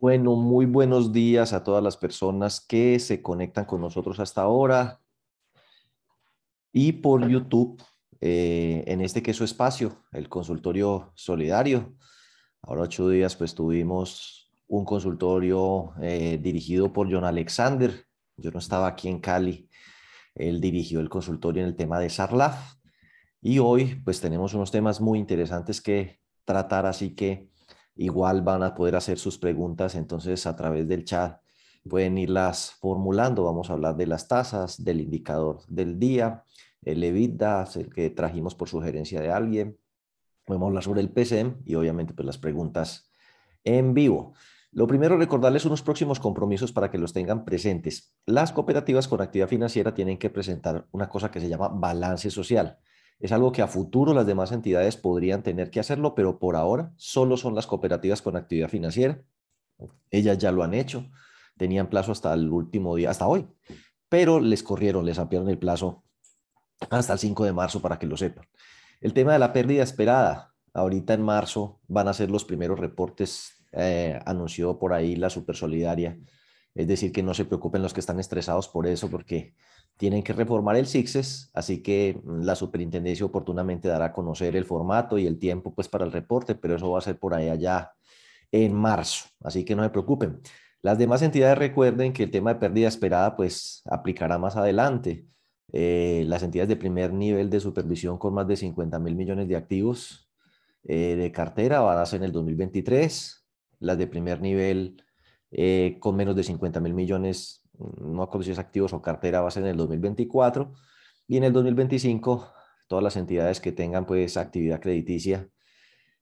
Bueno, muy buenos días a todas las personas que se conectan con nosotros hasta ahora y por YouTube eh, en este queso espacio, el consultorio solidario. Ahora ocho días pues tuvimos un consultorio eh, dirigido por John Alexander. Yo no estaba aquí en Cali. Él dirigió el consultorio en el tema de Sarlaf. Y hoy pues tenemos unos temas muy interesantes que tratar, así que igual van a poder hacer sus preguntas, entonces a través del chat pueden irlas formulando. Vamos a hablar de las tasas, del indicador del día, el EBITDA, el que trajimos por sugerencia de alguien. Vamos a hablar sobre el PCM y obviamente pues las preguntas en vivo. Lo primero, recordarles unos próximos compromisos para que los tengan presentes. Las cooperativas con actividad financiera tienen que presentar una cosa que se llama balance social. Es algo que a futuro las demás entidades podrían tener que hacerlo, pero por ahora solo son las cooperativas con actividad financiera. Ellas ya lo han hecho, tenían plazo hasta el último día, hasta hoy, pero les corrieron, les ampliaron el plazo hasta el 5 de marzo para que lo sepan. El tema de la pérdida esperada, ahorita en marzo van a ser los primeros reportes, eh, anunció por ahí la Supersolidaria, es decir, que no se preocupen los que están estresados por eso, porque tienen que reformar el SIXES, así que mm, la superintendencia oportunamente dará a conocer el formato y el tiempo pues para el reporte, pero eso va a ser por ahí allá en marzo, así que no se preocupen. Las demás entidades recuerden que el tema de pérdida esperada pues aplicará más adelante. Eh, las entidades de primer nivel de supervisión con más de 50 mil millones de activos eh, de cartera van a ser en el 2023. Las de primer nivel eh, con menos de 50 mil millones no acuerdo activos o cartera va a ser en el 2024 y en el 2025 todas las entidades que tengan pues actividad crediticia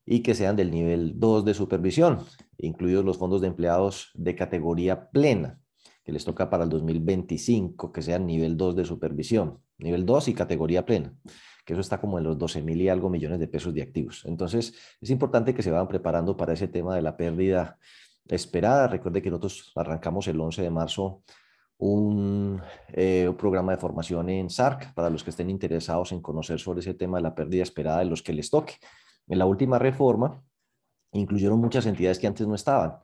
y que sean del nivel 2 de supervisión, incluidos los fondos de empleados de categoría plena, que les toca para el 2025, que sean nivel 2 de supervisión, nivel 2 y categoría plena, que eso está como en los 12 mil y algo millones de pesos de activos. Entonces, es importante que se vayan preparando para ese tema de la pérdida esperada. Recuerde que nosotros arrancamos el 11 de marzo eh, un, programa de formación en SARC para los que estén interesados en conocer sobre ese tema de la pérdida esperada de los que les toque. En la última reforma incluyeron muchas entidades que antes no estaban.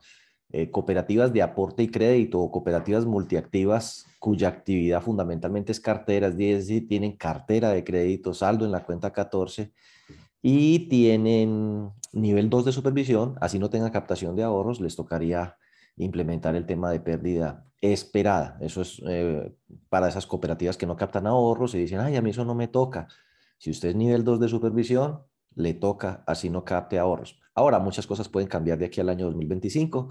Eh, cooperativas de aporte y crédito o cooperativas multiactivas cuya actividad fundamentalmente es cartera, es decir, tienen cartera de crédito, saldo en la cuenta 14 y tienen nivel 2 de supervisión, así no tengan captación de ahorros, les tocaría implementar el tema de pérdida esperada. Eso es eh, para esas cooperativas que no captan ahorros y dicen, ay, a mí eso no me toca. Si usted es nivel 2 de supervisión, le toca, así no capte ahorros. Ahora, muchas cosas pueden cambiar de aquí al año 2025.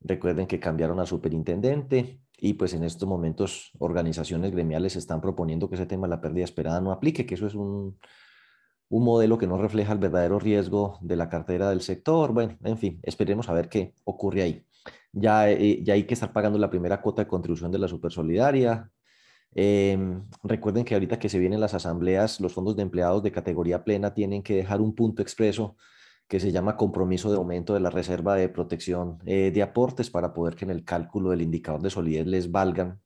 Recuerden que cambiaron al superintendente y pues en estos momentos organizaciones gremiales están proponiendo que ese tema de la pérdida esperada no aplique, que eso es un, un modelo que no refleja el verdadero riesgo de la cartera del sector. Bueno, en fin, esperemos a ver qué ocurre ahí. Ya, eh, ya hay que estar pagando la primera cuota de contribución de la Supersolidaria. Eh, recuerden que ahorita que se vienen las asambleas, los fondos de empleados de categoría plena tienen que dejar un punto expreso que se llama compromiso de aumento de la reserva de protección eh, de aportes para poder que en el cálculo del indicador de solidez les valgan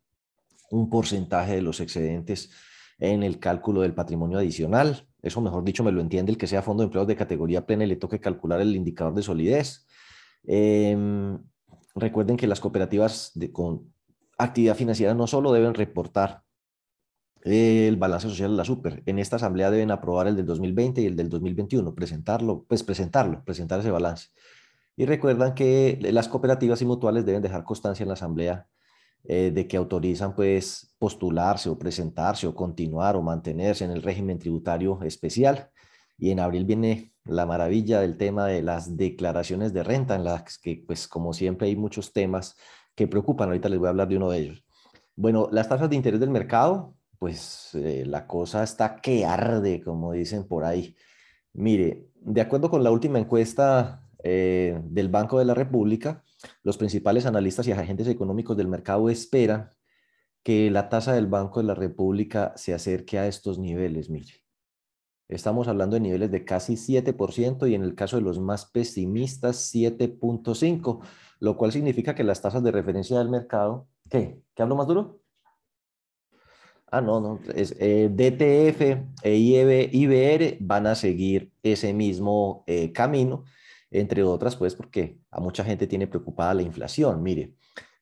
un porcentaje de los excedentes en el cálculo del patrimonio adicional. Eso, mejor dicho, me lo entiende el que sea fondo de empleados de categoría plena y le toque calcular el indicador de solidez. Eh, Recuerden que las cooperativas de, con actividad financiera no solo deben reportar el balance social de la super. En esta asamblea deben aprobar el del 2020 y el del 2021, presentarlo, pues presentarlo, presentar ese balance. Y recuerdan que las cooperativas y mutuales deben dejar constancia en la asamblea eh, de que autorizan pues postularse o presentarse o continuar o mantenerse en el régimen tributario especial. Y en abril viene la maravilla del tema de las declaraciones de renta, en las que, pues, como siempre, hay muchos temas que preocupan. Ahorita les voy a hablar de uno de ellos. Bueno, las tasas de interés del mercado, pues eh, la cosa está que arde, como dicen por ahí. Mire, de acuerdo con la última encuesta eh, del Banco de la República, los principales analistas y agentes económicos del mercado esperan que la tasa del Banco de la República se acerque a estos niveles, mire. Estamos hablando de niveles de casi 7% y en el caso de los más pesimistas 7.5%, lo cual significa que las tasas de referencia del mercado, ¿qué? ¿Qué hablo más duro? Ah, no, no, es, eh, DTF e IBR van a seguir ese mismo eh, camino. entre otras, pues porque a mucha gente tiene preocupada la inflación. Mire,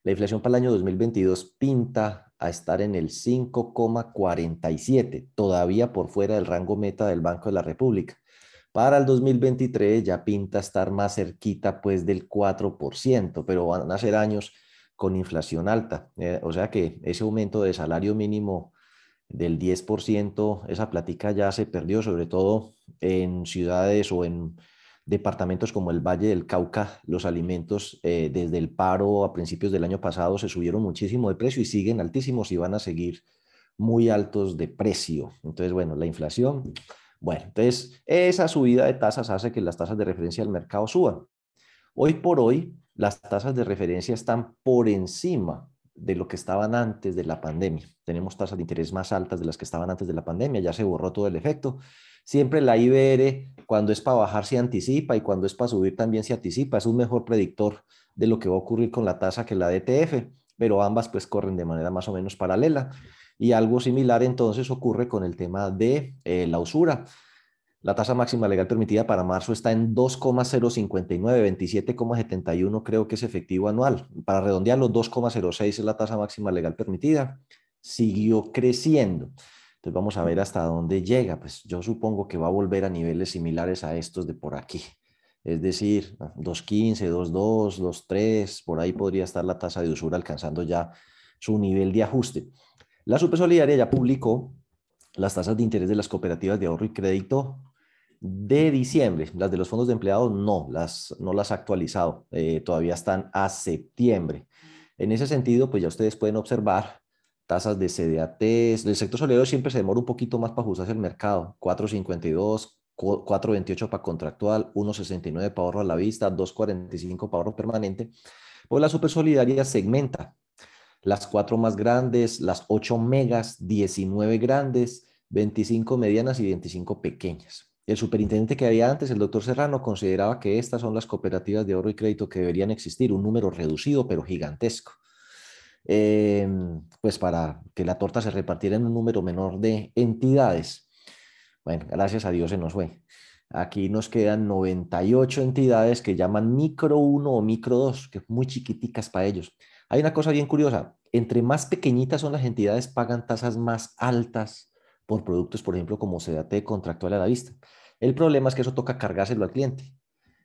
la inflación para el año 2022 pinta a estar en el 5,47, todavía por fuera del rango meta del Banco de la República. Para el 2023 ya pinta estar más cerquita pues del 4%, pero van a ser años con inflación alta. Eh, o sea que ese aumento de salario mínimo del 10%, esa plática ya se perdió, sobre todo en ciudades o en departamentos como el Valle del Cauca, los alimentos eh, desde el paro a principios del año pasado se subieron muchísimo de precio y siguen altísimos y van a seguir muy altos de precio. Entonces, bueno, la inflación, bueno, entonces esa subida de tasas hace que las tasas de referencia del mercado suban. Hoy por hoy, las tasas de referencia están por encima de lo que estaban antes de la pandemia. Tenemos tasas de interés más altas de las que estaban antes de la pandemia, ya se borró todo el efecto. Siempre la IBR, cuando es para bajar, se anticipa y cuando es para subir también se anticipa. Es un mejor predictor de lo que va a ocurrir con la tasa que la DTF, pero ambas pues corren de manera más o menos paralela. Y algo similar entonces ocurre con el tema de eh, la usura. La tasa máxima legal permitida para marzo está en 2,059, 27,71 creo que es efectivo anual. Para redondearlo, 2,06 es la tasa máxima legal permitida. Siguió creciendo. Entonces vamos a ver hasta dónde llega. Pues yo supongo que va a volver a niveles similares a estos de por aquí. Es decir, 2.15, 2.2, 2.3, por ahí podría estar la tasa de usura alcanzando ya su nivel de ajuste. La Supersolidaria ya publicó las tasas de interés de las cooperativas de ahorro y crédito de diciembre. Las de los fondos de empleados no, las, no las ha actualizado, eh, todavía están a septiembre. En ese sentido, pues ya ustedes pueden observar tasas de CDAT, el sector solidario siempre se demora un poquito más para ajustarse el mercado, 4.52, 4.28 para contractual, 1.69 para ahorro a la vista, 2.45 para ahorro permanente. Pues la super solidaria segmenta las cuatro más grandes, las 8 megas, 19 grandes, 25 medianas y 25 pequeñas. El superintendente que había antes, el doctor Serrano, consideraba que estas son las cooperativas de ahorro y crédito que deberían existir, un número reducido pero gigantesco, em, pues para que la torta se repartiera en un número menor de entidades. Bueno, gracias a Dios se nos fue. Aquí nos quedan 98 entidades que llaman micro 1 o micro 2, que muy chiquiticas para ellos. Hay una cosa bien curiosa, entre más pequeñitas son las entidades, pagan tasas más altas por productos, por ejemplo, como CDT contractual a la vista. El problema es que eso toca cargárselo al cliente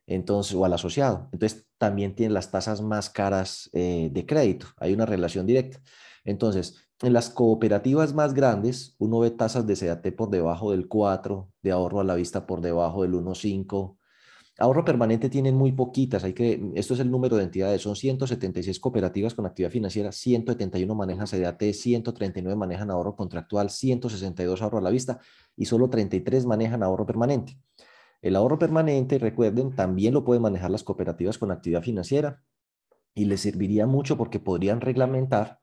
entonces, o al asociado. Entonces, también tiene las tasas más caras eh, de crédito. Hay una relación directa. Entonces, en las cooperativas más grandes, uno ve tasas de CDT por debajo del 4, de ahorro a la vista por debajo del 1.5, Ahorro permanente tienen muy poquitas, hay que, esto es el número de entidades, son 176 cooperativas con actividad financiera, 171 manejan CDAT, 139 manejan ahorro contractual, 162 ahorro a la vista y solo 33 manejan ahorro permanente. El ahorro permanente, recuerden, también lo pueden manejar las cooperativas con actividad financiera y les serviría mucho porque podrían reglamentar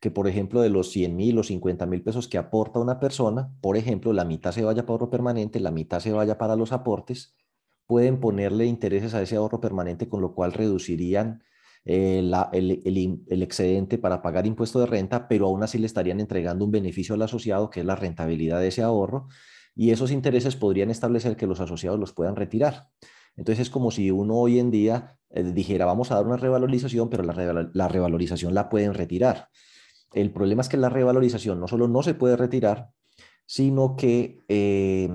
que, por ejemplo, de los 100 mil o 50 mil pesos que aporta una persona, por ejemplo, la mitad se vaya para ahorro permanente, la mitad se vaya para los aportes pueden ponerle intereses a ese ahorro permanente, con lo cual reducirían eh, el, excedente para pagar impuesto de renta, pero aún así le estarían entregando un beneficio al asociado, que es la rentabilidad de ese ahorro, y esos intereses podrían establecer que los asociados los puedan retirar. Entonces es como si uno hoy en día eh, dijera, vamos a dar una revalorización, pero la, revalorización la pueden retirar. El problema es que la revalorización no solo no se puede retirar, sino que eh,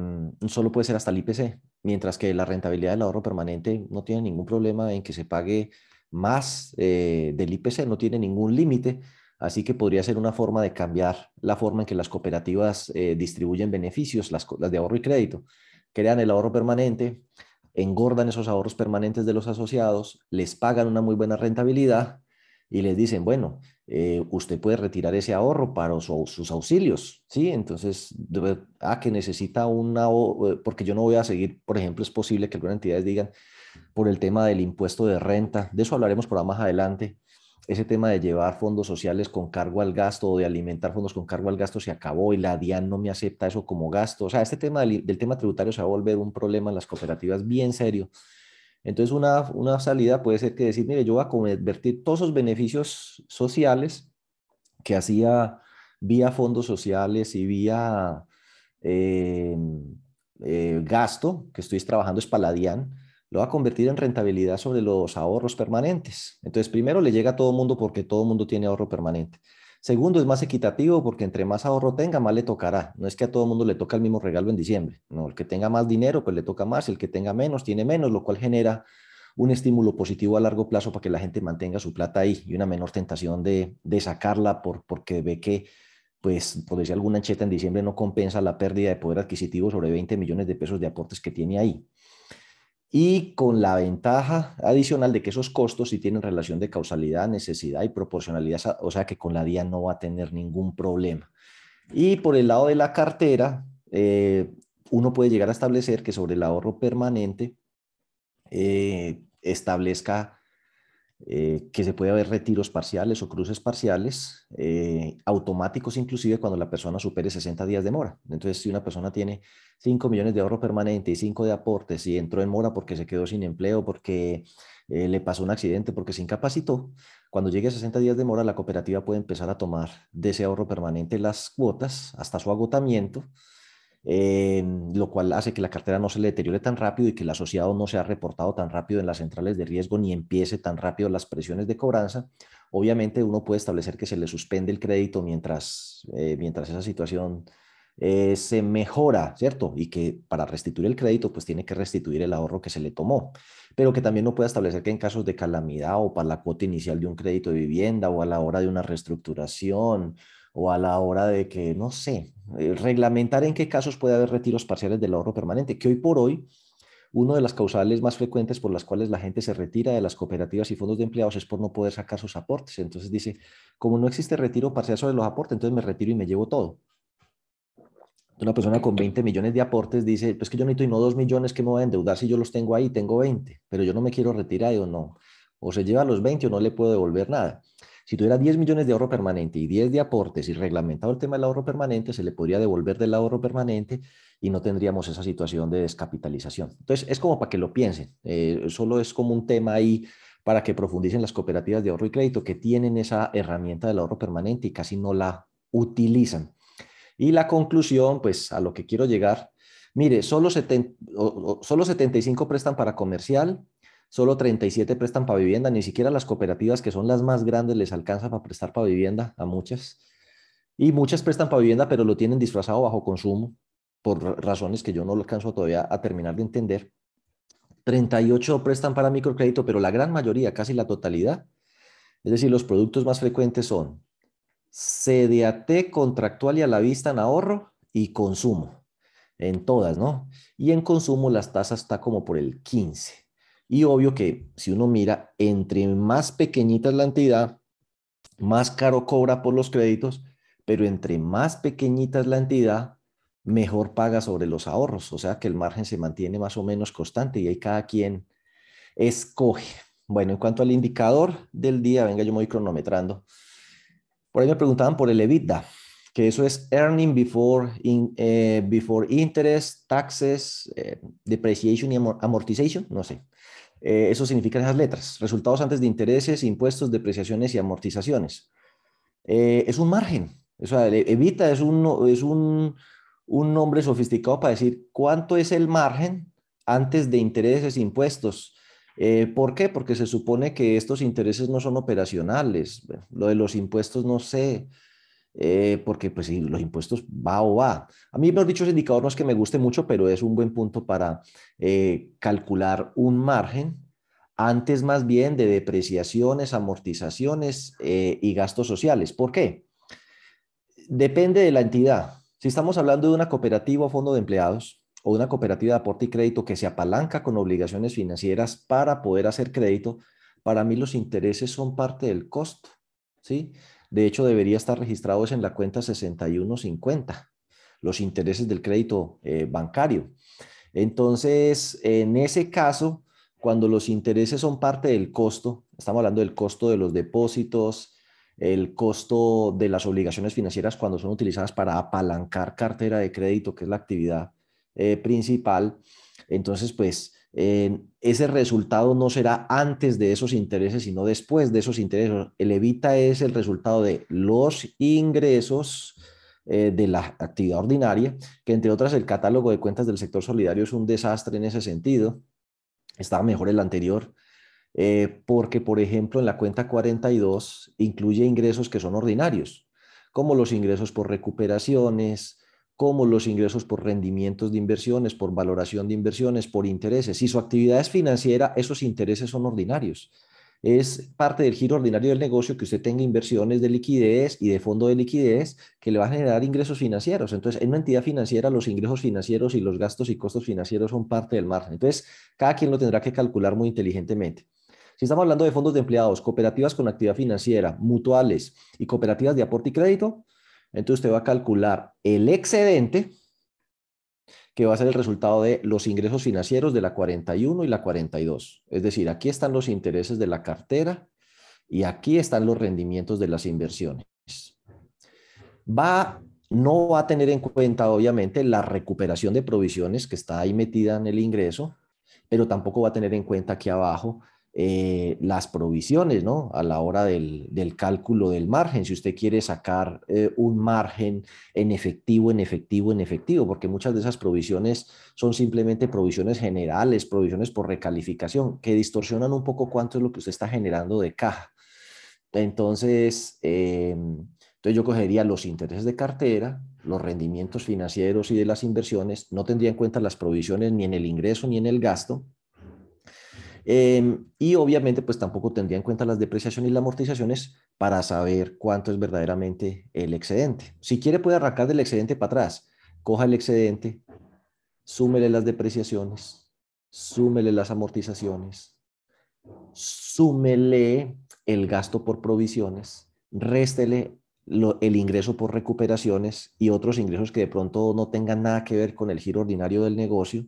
solo puede ser hasta el IPC mientras que la rentabilidad del ahorro permanente no tiene ningún problema en que se pague más eh, del IPC, no tiene ningún límite, así que podría ser una forma de cambiar la forma en que las cooperativas eh, distribuyen beneficios, las, de ahorro y crédito. Crean el ahorro permanente, engordan esos ahorros permanentes de los asociados, les pagan una muy buena rentabilidad y les dicen, bueno, eh, usted puede retirar ese ahorro para sus auxilios, ¿sí? Entonces, ah, que necesita una, eh, porque yo no voy a seguir, por ejemplo, es posible que algunas entidades digan, por el tema del impuesto de renta, de eso hablaremos por más adelante, ese tema de llevar fondos sociales con cargo al gasto o de alimentar fondos con cargo al gasto se acabó y la DIAN no me acepta eso como gasto. O sea, este tema del, del tema tributario se va a volver un problema en las cooperativas bien serio entonces, una, una salida puede ser que decir, mire, yo voy a convertir todos esos beneficios sociales que hacía vía fondos sociales y vía eh, eh, gasto, que estoy trabajando es Paladian, lo va a convertir en rentabilidad sobre los ahorros permanentes. Entonces, primero le llega a todo mundo porque todo mundo tiene ahorro permanente. Segundo, es más equitativo porque entre más ahorro tenga, más le tocará. No es que a todo mundo le toca el mismo regalo en diciembre. No, el que tenga más dinero, pues le toca más. El que tenga menos, tiene menos, lo cual genera un estímulo positivo a largo plazo para que la gente mantenga su plata ahí y una menor tentación de, sacarla por, porque ve que, pues, por decir alguna cheta en diciembre no compensa la pérdida de poder adquisitivo sobre 20 millones de pesos de aportes que tiene ahí y con la ventaja adicional de que esos costos sí tienen relación de causalidad, necesidad y proporcionalidad, o sea que con la DIA no va a tener ningún problema. Y por el lado de la cartera, eh, uno puede llegar a establecer que sobre el ahorro permanente eh, establezca eh, que se puede haber retiros parciales o cruces parciales, eh, automáticos inclusive cuando la persona supere 60 días de mora. Entonces, si una persona tiene 5 millones de ahorro permanente y 5 de aportes y entró en mora porque se quedó sin empleo, porque eh, le pasó un accidente, porque se incapacitó, cuando llegue a 60 días de mora, la cooperativa puede empezar a tomar de ese ahorro permanente las cuotas hasta su agotamiento eh, lo cual hace que la cartera no se le deteriore tan rápido y que el asociado no sea reportado tan rápido en las centrales de riesgo ni empiece tan rápido las presiones de cobranza. Obviamente uno puede establecer que se le suspende el crédito mientras, eh, mientras esa situación eh, se mejora, ¿cierto? Y que para restituir el crédito, pues tiene que restituir el ahorro que se le tomó, pero que también no puede establecer que en casos de calamidad o para la cuota inicial de un crédito de vivienda o a la hora de una reestructuración o a la hora de que, no sé, eh, reglamentar en qué casos puede haber retiros parciales del ahorro permanente, que hoy por hoy una de las causales más frecuentes por las cuales la gente se retira de las cooperativas y fondos de empleados es por no poder sacar sus aportes. Entonces dice, como no existe retiro parcial sobre los aportes, entonces me retiro y me llevo todo. Una persona con 20 millones de aportes dice, pues que yo necesito y no 2 millones que me voy a endeudar si yo los tengo ahí, tengo 20, pero yo no me quiero retirar o no. O se lleva los 20 o no le puedo devolver nada. Si tuviera 10 millones de ahorro permanente y 10 de aportes y reglamentado el tema del ahorro permanente, se le podría devolver del ahorro permanente y no tendríamos esa situación de descapitalización. Entonces, es como para que lo piensen. Eh, solo es como un tema ahí para que profundicen las cooperativas de ahorro y crédito que tienen esa herramienta del ahorro permanente y casi no la utilizan. Y la conclusión, pues a lo que quiero llegar, mire, solo, solo 75 prestan para comercial, solo 37 prestan para vivienda, ni siquiera las cooperativas que son las más grandes les alcanza para prestar para vivienda a muchas. Y muchas prestan para vivienda, pero lo tienen disfrazado bajo consumo por razones que yo no lo alcanzo todavía a terminar de entender. 38 prestan para microcrédito, pero la gran mayoría, casi la totalidad, es decir, los productos más frecuentes son CDAT contractual y a la vista en ahorro y consumo, en todas, ¿no? Y en consumo las tasas está como por el 15. Y obvio que si uno mira, entre más pequeñita es la entidad, más caro cobra por los créditos, pero entre más pequeñita es la entidad, mejor paga sobre los ahorros. O sea que el margen se mantiene más o menos constante y ahí cada quien escoge. Bueno, en cuanto al indicador del día, venga, yo me voy cronometrando. Por ahí me preguntaban por el EBITDA, que eso es earning before, eh, before interest, taxes, eh, depreciation y amortization, no sé. Eh, eso significa esas letras, resultados antes de intereses, impuestos, depreciaciones y amortizaciones. Eh, es un margen, o sea, evita es un, es un, un nombre sofisticado para decir cuánto es el margen antes de intereses, impuestos. Eh, ¿Por qué? Porque se supone que estos intereses no son operacionales. lo de los impuestos no sé, eh, porque pues los impuestos va o va. A mí, mejor dicho, ese indicador no es que me guste mucho, pero es un buen punto para eh, calcular un margen antes más bien de depreciaciones, amortizaciones eh, y gastos sociales. ¿Por qué? Depende de la entidad. Si estamos hablando de una cooperativa o fondo de empleados o una cooperativa de aporte y crédito que se apalanca con obligaciones financieras para poder hacer crédito, para mí los intereses son parte del costo, ¿sí? De hecho, debería estar registrados en la cuenta 6150, los intereses del crédito eh, bancario. Entonces, en ese caso, cuando los intereses son parte del costo, estamos hablando del costo de los depósitos, el costo de las obligaciones financieras cuando son utilizadas para apalancar cartera de crédito, que es la actividad eh, principal. Entonces, pues ese resultado no será antes de esos intereses, sino después de esos intereses. El evita es el resultado de los ingresos eh, de la actividad ordinaria, que entre otras el catálogo de cuentas del sector solidario es un desastre en ese sentido. estaba mejor el anterior, eh, porque por ejemplo en la cuenta 42 incluye ingresos que son ordinarios, como los ingresos por recuperaciones, como los ingresos por rendimientos de inversiones, por valoración de inversiones, por intereses. Si su actividad es financiera, esos intereses son ordinarios es parte del giro ordinario del negocio que usted tenga inversiones de liquidez y de fondo de liquidez que le va a generar ingresos financieros. Entonces, en una entidad financiera, los ingresos financieros y los gastos y costos financieros son parte del margen. Entonces, cada quien lo tendrá que calcular muy inteligentemente. Si estamos hablando de fondos de empleados, cooperativas con actividad financiera, mutuales y cooperativas de aporte y crédito, entonces usted va a calcular el excedente, que va a ser el resultado de los ingresos financieros de la 41 y la 42. Es decir, aquí están los intereses de la cartera y aquí están los rendimientos de las inversiones. Va, no va a tener en cuenta, obviamente, la recuperación de provisiones que está ahí metida en el ingreso, pero tampoco va a tener en cuenta aquí abajo eh, las provisiones, ¿no? A la hora del, cálculo del margen, si usted quiere sacar eh, un margen en efectivo, en efectivo, en efectivo, porque muchas de esas provisiones son simplemente provisiones generales, provisiones por recalificación, que distorsionan un poco cuánto es lo que usted está generando de caja. Entonces, eh, entonces yo cogería los intereses de cartera, los rendimientos financieros y de las inversiones, no tendría en cuenta las provisiones ni en el ingreso ni en el gasto, Em, y obviamente, pues tampoco tendría en cuenta las depreciaciones y las amortizaciones para saber cuánto es verdaderamente el excedente. Si quiere, puede arrancar del excedente para atrás. Coja el excedente, súmele las depreciaciones, súmele las amortizaciones, súmele el gasto por provisiones, réstele el ingreso por recuperaciones y otros ingresos que de pronto no tengan nada que ver con el giro ordinario del negocio,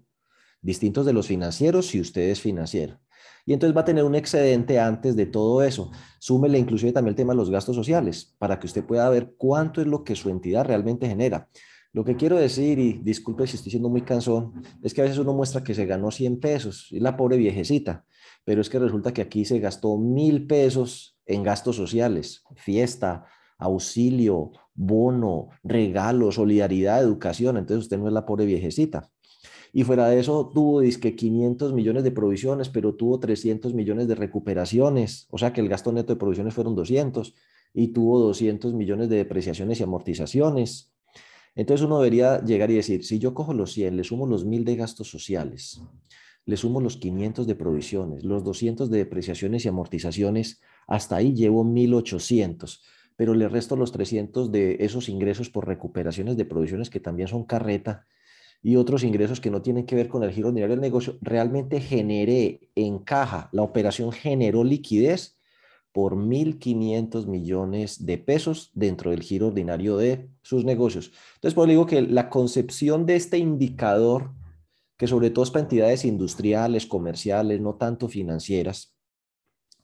distintos de los financieros si usted es financiero y entonces va a tener un excedente antes de todo eso. Súmele inclusive también el tema de los gastos sociales para que usted pueda ver cuánto es lo que su entidad realmente genera. Lo que quiero decir, y disculpe si estoy siendo muy cansón, es que a veces uno muestra que se ganó 100 pesos y la pobre viejecita, pero es que resulta que aquí se gastó mil pesos en gastos sociales, fiesta, auxilio, bono, regalo, solidaridad, educación. Entonces usted no es la pobre viejecita. Y fuera de eso, tuvo que 500 millones de provisiones, pero tuvo 300 millones de recuperaciones. O sea que el gasto neto de provisiones fueron 200 y tuvo 200 millones de depreciaciones y amortizaciones. Entonces uno debería llegar y decir, si yo cojo los 100, le sumo los 1000 de gastos sociales, le sumo los 500 de provisiones, los 200 de depreciaciones y amortizaciones, hasta ahí llevo 1800 pero le resto los 300 de esos ingresos por recuperaciones de provisiones que también son carreta y otros ingresos que no tienen que ver con el giro ordinario del negocio, realmente generé en caja, la operación generó liquidez por 1.500 millones de pesos dentro del giro ordinario de sus negocios. Entonces, pues digo que la concepción de este indicador, que sobre todo es para entidades industriales, comerciales, no tanto financieras,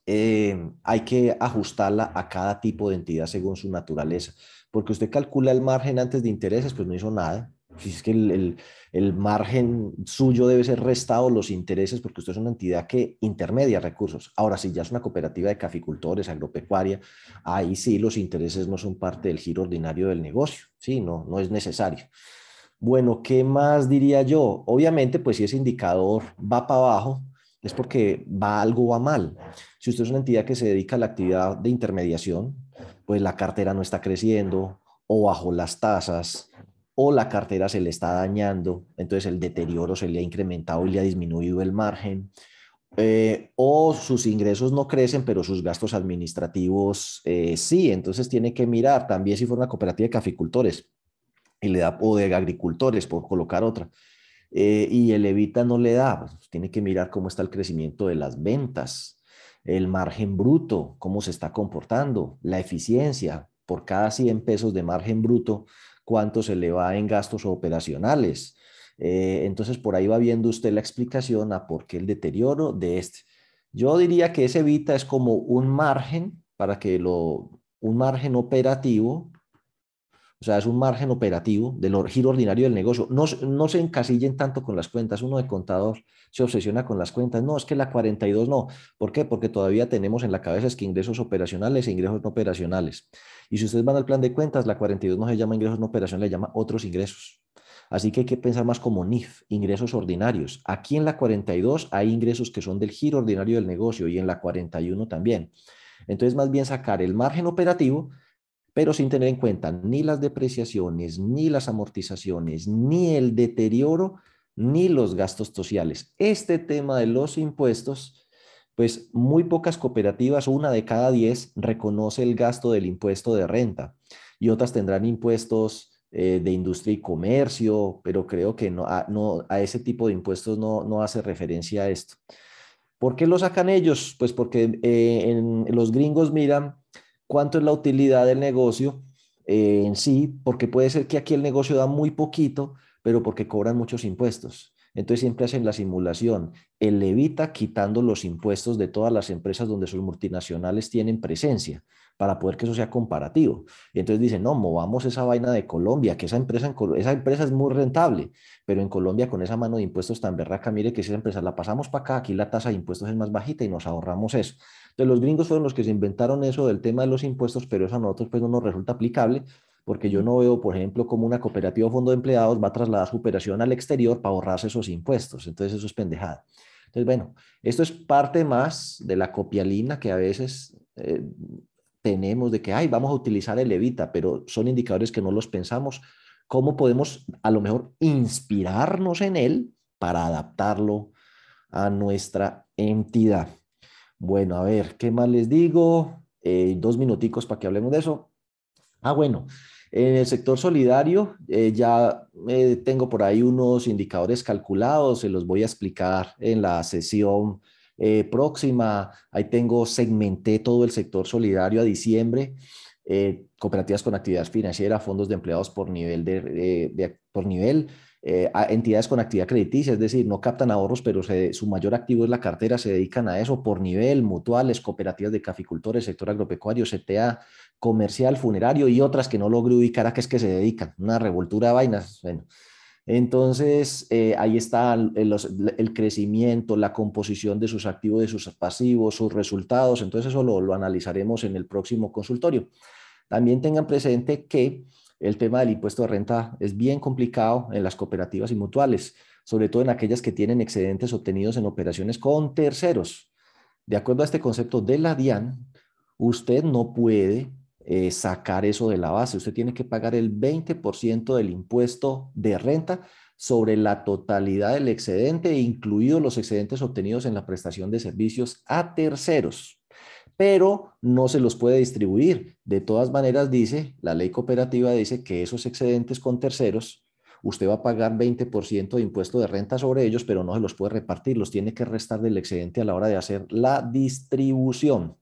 eh, hay que ajustarla a cada tipo de entidad según su naturaleza, porque usted calcula el margen antes de intereses, pues no hizo nada, si es que el, el, margen suyo debe ser restado los intereses porque usted es una entidad que intermedia recursos. Ahora, si ya es una cooperativa de caficultores, agropecuaria, ahí sí los intereses no son parte del giro ordinario del negocio, sí, no, no es necesario. Bueno, ¿qué más diría yo? Obviamente, pues si ese indicador va para abajo, es porque va algo va mal. Si usted es una entidad que se dedica a la actividad de intermediación, pues la cartera no está creciendo o bajo las tasas o la cartera se le está dañando, entonces el deterioro se le ha incrementado y le ha disminuido el margen, eh, o sus ingresos no crecen, pero sus gastos administrativos eh, sí, entonces tiene que mirar también si fuera una cooperativa de caficultores y le da, o de agricultores, por colocar otra, eh, y el Evita no le da, pues, tiene que mirar cómo está el crecimiento de las ventas, el margen bruto, cómo se está comportando, la eficiencia, por cada 100 pesos de margen bruto, cuánto se le va en gastos operacionales. Eh, entonces, por ahí va viendo usted la explicación a por qué el deterioro de este. Yo diría que ese evita es como un margen para que lo, un margen operativo, o sea, es un margen operativo del giro ordinario del negocio. No, no se encasillen tanto con las cuentas. Uno de contador se obsesiona con las cuentas. No, es que la 42 no. ¿Por qué? Porque todavía tenemos en la cabeza es que ingresos operacionales e ingresos no operacionales. Y si ustedes van al plan de cuentas, la 42 no se llama ingresos no operacionales, le llama otros ingresos. Así que hay que pensar más como NIF, ingresos ordinarios. Aquí en la 42 hay ingresos que son del giro ordinario del negocio y en la 41 también. Entonces, más bien sacar el margen operativo, pero sin tener en cuenta ni las depreciaciones, ni las amortizaciones, ni el deterioro, ni los gastos sociales. Este tema de los impuestos, pues muy pocas cooperativas, una de cada diez, reconoce el gasto del impuesto de renta y otras tendrán impuestos eh, de industria y comercio, pero creo que no, a, no, a ese tipo de impuestos no, no hace referencia a esto. ¿Por qué lo sacan ellos? Pues porque eh, en, los gringos miran cuánto es la utilidad del negocio eh, en sí, porque puede ser que aquí el negocio da muy poquito, pero porque cobran muchos impuestos. Entonces siempre hacen la simulación. El evita quitando los impuestos de todas las empresas donde sus multinacionales tienen presencia para poder que eso sea comparativo. Y entonces dicen, no, movamos esa vaina de Colombia, que esa empresa, esa empresa es muy rentable, pero en Colombia con esa mano de impuestos tan berraca, mire que esa empresa la pasamos para acá, aquí la tasa de impuestos es más bajita y nos ahorramos eso. Entonces los gringos fueron los que se inventaron eso del tema de los impuestos, pero eso a nosotros pues no nos resulta aplicable porque yo no veo, por ejemplo, como una cooperativa o fondo de empleados va a trasladar su operación al exterior para ahorrarse esos impuestos. Entonces eso es pendejada. Entonces, bueno, esto es parte más de la copialina que a veces eh, tenemos de que, ay, vamos a utilizar el Evita, pero son indicadores que no los pensamos. ¿Cómo podemos a lo mejor inspirarnos en él para adaptarlo a nuestra entidad? Bueno, a ver, ¿qué más les digo? Eh, dos minuticos para que hablemos de eso. Ah, bueno, en el sector solidario eh, ya eh, tengo por ahí unos indicadores calculados, se los voy a explicar en la sesión eh, próxima. Ahí tengo, segmenté todo el sector solidario a diciembre. Cooperativas con actividad financiera, fondos de empleados por nivel, de, por nivel entidades con actividad crediticia, es decir, no captan ahorros, pero su mayor activo es la cartera, se dedican a eso por nivel, mutuales, cooperativas de caficultores, sector agropecuario, CTA, comercial, funerario y otras que no logro ubicar a qué es que se dedican, una revoltura de vainas. Bueno, entonces, eh, ahí está el, crecimiento, la composición de sus activos, de sus pasivos, sus resultados. Entonces, eso lo, analizaremos en el próximo consultorio. También tengan presente que el tema del impuesto de renta es bien complicado en las cooperativas y mutuales, sobre todo en aquellas que tienen excedentes obtenidos en operaciones con terceros. De acuerdo a este concepto de la DIAN, usted no puede eh, sacar eso de la base. Usted tiene que pagar el 20% del impuesto de renta sobre la totalidad del excedente, incluidos los excedentes obtenidos en la prestación de servicios a terceros. Pero no se los puede distribuir. De todas maneras, dice, la ley cooperativa dice que esos excedentes con terceros, usted va a pagar 20% de impuesto de renta sobre ellos, pero no se los puede repartir, los tiene que restar del excedente a la hora de hacer la distribución.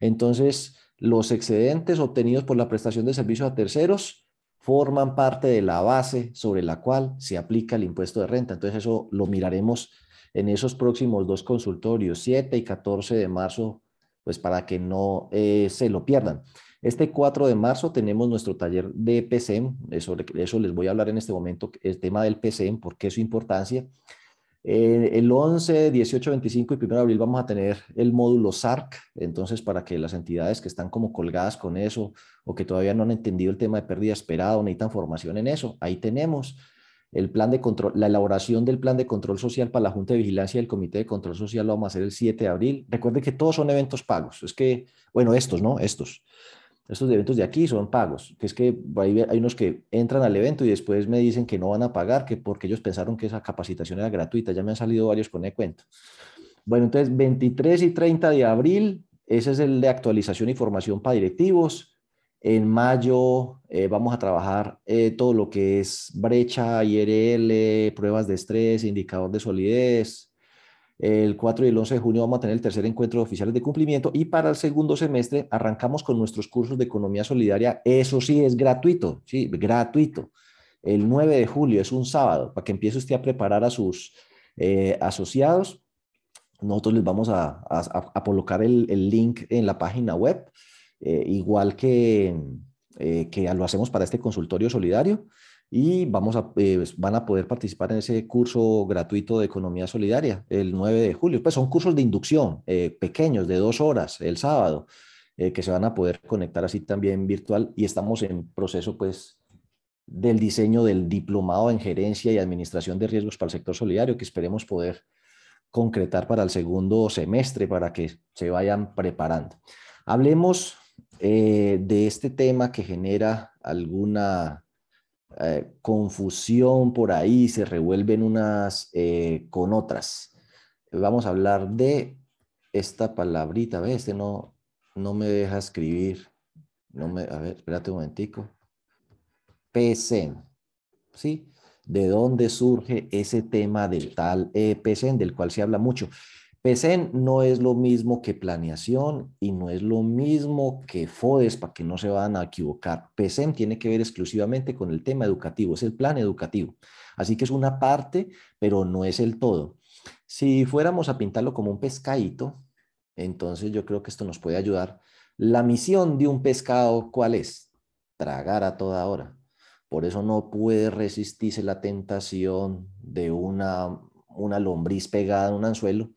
Entonces, los excedentes obtenidos por la prestación de servicios a terceros forman parte de la base sobre la cual se aplica el impuesto de renta. Entonces eso lo miraremos en esos próximos dos consultorios, 7 y 14 de marzo, pues para que no eh, se lo pierdan. Este 4 de marzo tenemos nuestro taller de PCM, sobre eso les voy a hablar en este momento, el tema del PCM, por qué su importancia. Eh, el 11, 18, 25 y 1 de abril vamos a tener el módulo SARC, entonces para que las entidades que están como colgadas con eso o que todavía no han entendido el tema de pérdida esperada o necesitan formación en eso, ahí tenemos el plan de control, la elaboración del plan de control social para la Junta de Vigilancia y el Comité de Control Social lo vamos a hacer el 7 de abril. Recuerde que todos son eventos pagos, es que, bueno, estos, ¿no? Estos. Estos eventos de aquí son pagos, que es que hay, hay, unos que entran al evento y después me dicen que no van a pagar, que porque ellos pensaron que esa capacitación era gratuita. Ya me han salido varios con el cuento. Bueno, entonces 23 y 30 de abril, ese es el de actualización y formación para directivos. En mayo eh, vamos a trabajar eh, todo lo que es brecha, IRL, pruebas de estrés, indicador de solidez, el 4 y el 11 de junio vamos a tener el tercer encuentro de oficiales de cumplimiento y para el segundo semestre arrancamos con nuestros cursos de economía solidaria. Eso sí es gratuito, sí, gratuito. El 9 de julio es un sábado para que empiece usted a preparar a sus eh, asociados. Nosotros les vamos a, colocar el, link en la página web, eh, igual que, eh, que lo hacemos para este consultorio solidario y vamos a, eh, van a poder participar en ese curso gratuito de economía solidaria el 9 de julio. Pues son cursos de inducción eh, pequeños de dos horas el sábado eh, que se van a poder conectar así también virtual y estamos en proceso pues del diseño del diplomado en gerencia y administración de riesgos para el sector solidario que esperemos poder concretar para el segundo semestre para que se vayan preparando. Hablemos de este tema que genera alguna eh, confusión por ahí, se revuelven unas eh, con otras. Vamos a hablar de esta palabrita, ¿ves? Este no, no me deja escribir. No me, a ver, espérate un momentico. PSEN, ¿sí? ¿De dónde surge ese tema del tal eh, del cual se habla mucho? PSEN no es lo mismo que planeación y no es lo mismo que FODES, para que no se van a equivocar. PSEN tiene que ver exclusivamente con el tema educativo, es el plan educativo. Así que es una parte, pero no es el todo. Si fuéramos a pintarlo como un pescadito, entonces yo creo que esto nos puede ayudar. La misión de un pescado, ¿cuál es? Tragar a toda hora. Por eso no puede resistirse la tentación de una, una lombriz pegada en un anzuelo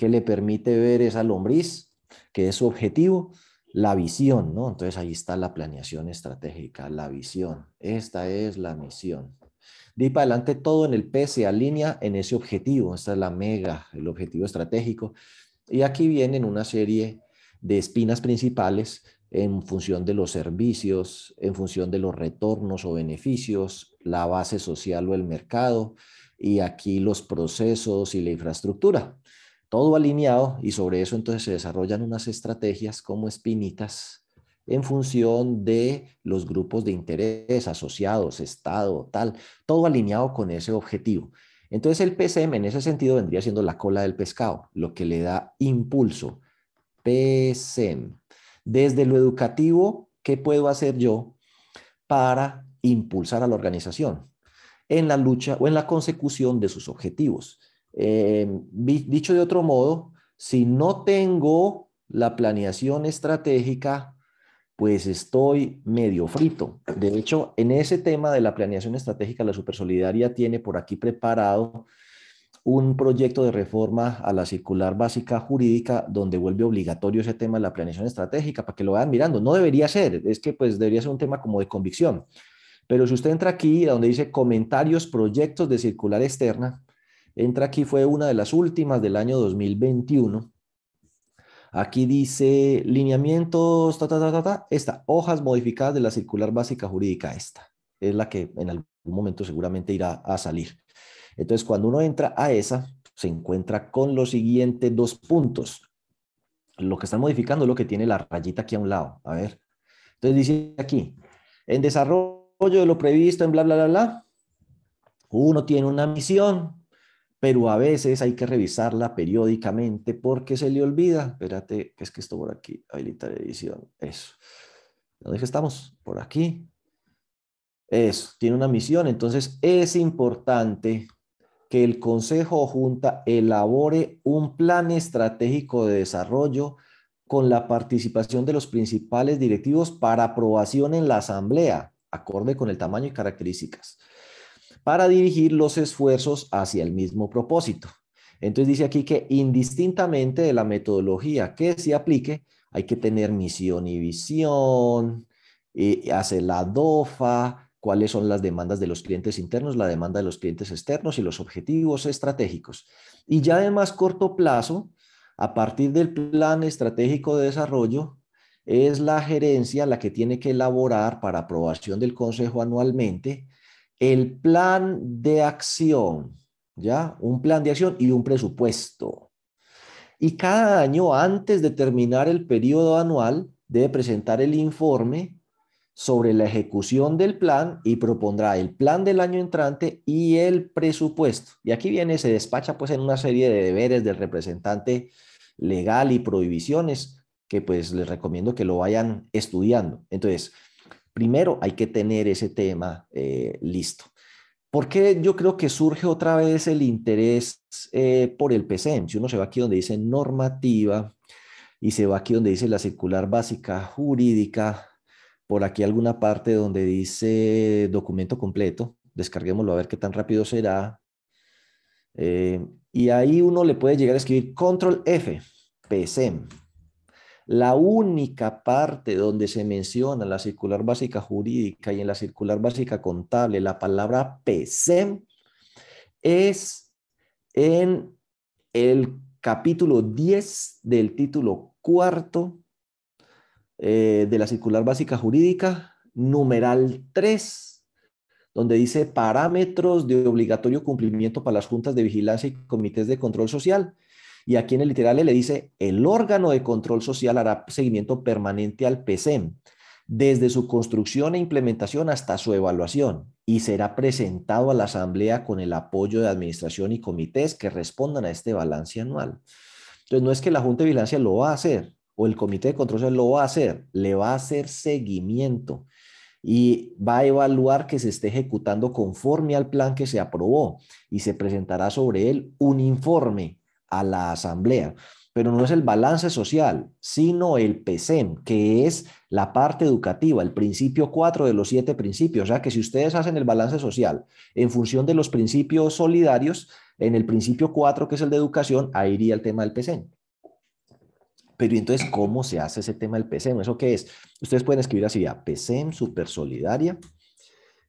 que le permite ver esa lombriz, que es su objetivo, la visión, ¿no? Entonces ahí está la planeación estratégica, la visión. Esta es la misión. De ahí para adelante todo en el P se alinea en ese objetivo. Esta es la mega, el objetivo estratégico. Y aquí vienen una serie de espinas principales en función de los servicios, en función de los retornos o beneficios, la base social o el mercado, y aquí los procesos y la infraestructura. Todo alineado y sobre eso entonces se desarrollan unas estrategias como espinitas en función de los grupos de interés asociados, Estado, tal, todo alineado con ese objetivo. Entonces el PCM en ese sentido vendría siendo la cola del pescado, lo que le da impulso. PCM. Desde lo educativo, ¿qué puedo hacer yo para impulsar a la organización en la lucha o en la consecución de sus objetivos? Eh, dicho de otro modo, si no tengo la planeación estratégica, pues estoy medio frito. De hecho, en ese tema de la planeación estratégica, la Supersolidaria tiene por aquí preparado un proyecto de reforma a la circular básica jurídica donde vuelve obligatorio ese tema de la planeación estratégica para que lo vayan mirando. No debería ser, es que pues debería ser un tema como de convicción. Pero si usted entra aquí donde dice comentarios, proyectos de circular externa, entra aquí, fue una de las últimas del año 2021. Aquí dice lineamientos, ta, ta, ta, ta, esta, hojas modificadas de la circular básica jurídica, esta. Es la que en algún momento seguramente irá a salir. Entonces, cuando uno entra a esa, se encuentra con los siguientes dos puntos. Lo que están modificando es lo que tiene la rayita aquí a un lado. A ver. Entonces dice aquí, en desarrollo de lo previsto en bla, bla, bla, bla, uno tiene una misión, pero a veces hay que revisarla periódicamente porque se le olvida. Espérate, que es que esto por aquí, habilitar edición, eso. ¿Dónde estamos? Por aquí. Eso, tiene una misión, entonces es importante que el Consejo o Junta elabore un plan estratégico de desarrollo con la participación de los principales directivos para aprobación en la Asamblea, acorde con el tamaño y características para dirigir los esfuerzos hacia el mismo propósito. Entonces dice aquí que indistintamente de la metodología que se aplique, hay que tener misión y visión, y hacer la DOFA, cuáles son las demandas de los clientes internos, la demanda de los clientes externos y los objetivos estratégicos. Y ya de más corto plazo, a partir del plan estratégico de desarrollo, es la gerencia la que tiene que elaborar para aprobación del consejo anualmente el plan de acción, ¿ya? Un plan de acción y un presupuesto. Y cada año, antes de terminar el periodo anual, debe presentar el informe sobre la ejecución del plan y propondrá el plan del año entrante y el presupuesto. Y aquí viene, se despacha pues en una serie de deberes del representante legal y prohibiciones que pues les recomiendo que lo vayan estudiando. Entonces, primero hay que tener ese tema eh, listo. ¿Por qué yo creo que surge otra vez el interés eh, por el PCM? Si uno se va aquí donde dice normativa y se va aquí donde dice la circular básica jurídica, por aquí alguna parte donde dice documento completo, descarguémoslo a ver qué tan rápido será. Eh, y ahí uno le puede llegar a escribir control F, PSEM. La única parte donde se menciona en la circular básica jurídica y en la circular básica contable la palabra PSEM es en el capítulo 10 del título cuarto eh, de la circular básica jurídica, numeral 3, donde dice parámetros de obligatorio cumplimiento para las juntas de vigilancia y comités de control social. Y aquí en el literal le dice, el órgano de control social hará seguimiento permanente al PSEM, desde su construcción e implementación hasta su evaluación, y será presentado a la Asamblea con el apoyo de administración y comités que respondan a este balance anual. Entonces, no es que la Junta de Vigilancia lo va a hacer o el Comité de Control Social lo va a hacer, le va a hacer seguimiento y va a evaluar que se esté ejecutando conforme al plan que se aprobó y se presentará sobre él un informe a la asamblea. Pero no es el balance social, sino el PSEM, que es la parte educativa, el principio 4 de los siete principios. O sea que si ustedes hacen el balance social en función de los principios solidarios, en el principio 4, que es el de educación, ahí iría el tema del PSEM. Pero entonces, ¿cómo se hace ese tema del PSEM? ¿Eso qué es? Ustedes pueden escribir así, ya, PSEM, super solidaria.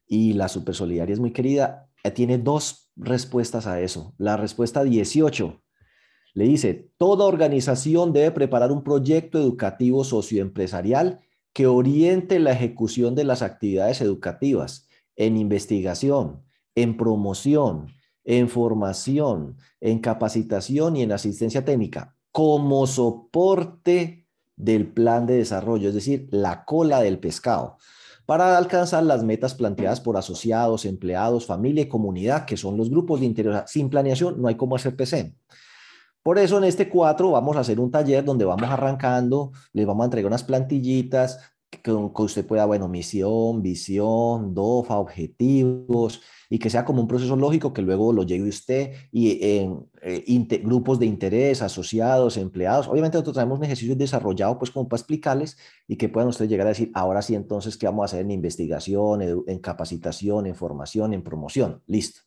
Y la super solidaria es muy querida. Eh, tiene dos respuestas a eso. La respuesta 18 le dice, toda organización debe preparar un proyecto educativo socioempresarial que oriente la ejecución de las actividades educativas en investigación, en promoción, en formación, en capacitación y en asistencia técnica como soporte del plan de desarrollo, es decir, la cola del pescado, para alcanzar las metas planteadas por asociados, empleados, familia y comunidad, que son los grupos de interés. Sin planeación no hay cómo hacer PC. Por eso en este 4 vamos a hacer un taller donde vamos arrancando, les vamos a entregar unas plantillitas que, usted pueda, bueno, misión, visión, DOFA, objetivos, y que sea como un proceso lógico que luego lo lleve usted y en eh, grupos de interés, asociados, empleados. Obviamente nosotros tenemos un ejercicio desarrollado pues como para explicarles y que puedan ustedes llegar a decir, ahora sí, entonces, ¿qué vamos a hacer en investigación, en capacitación, en formación, en promoción? Listo.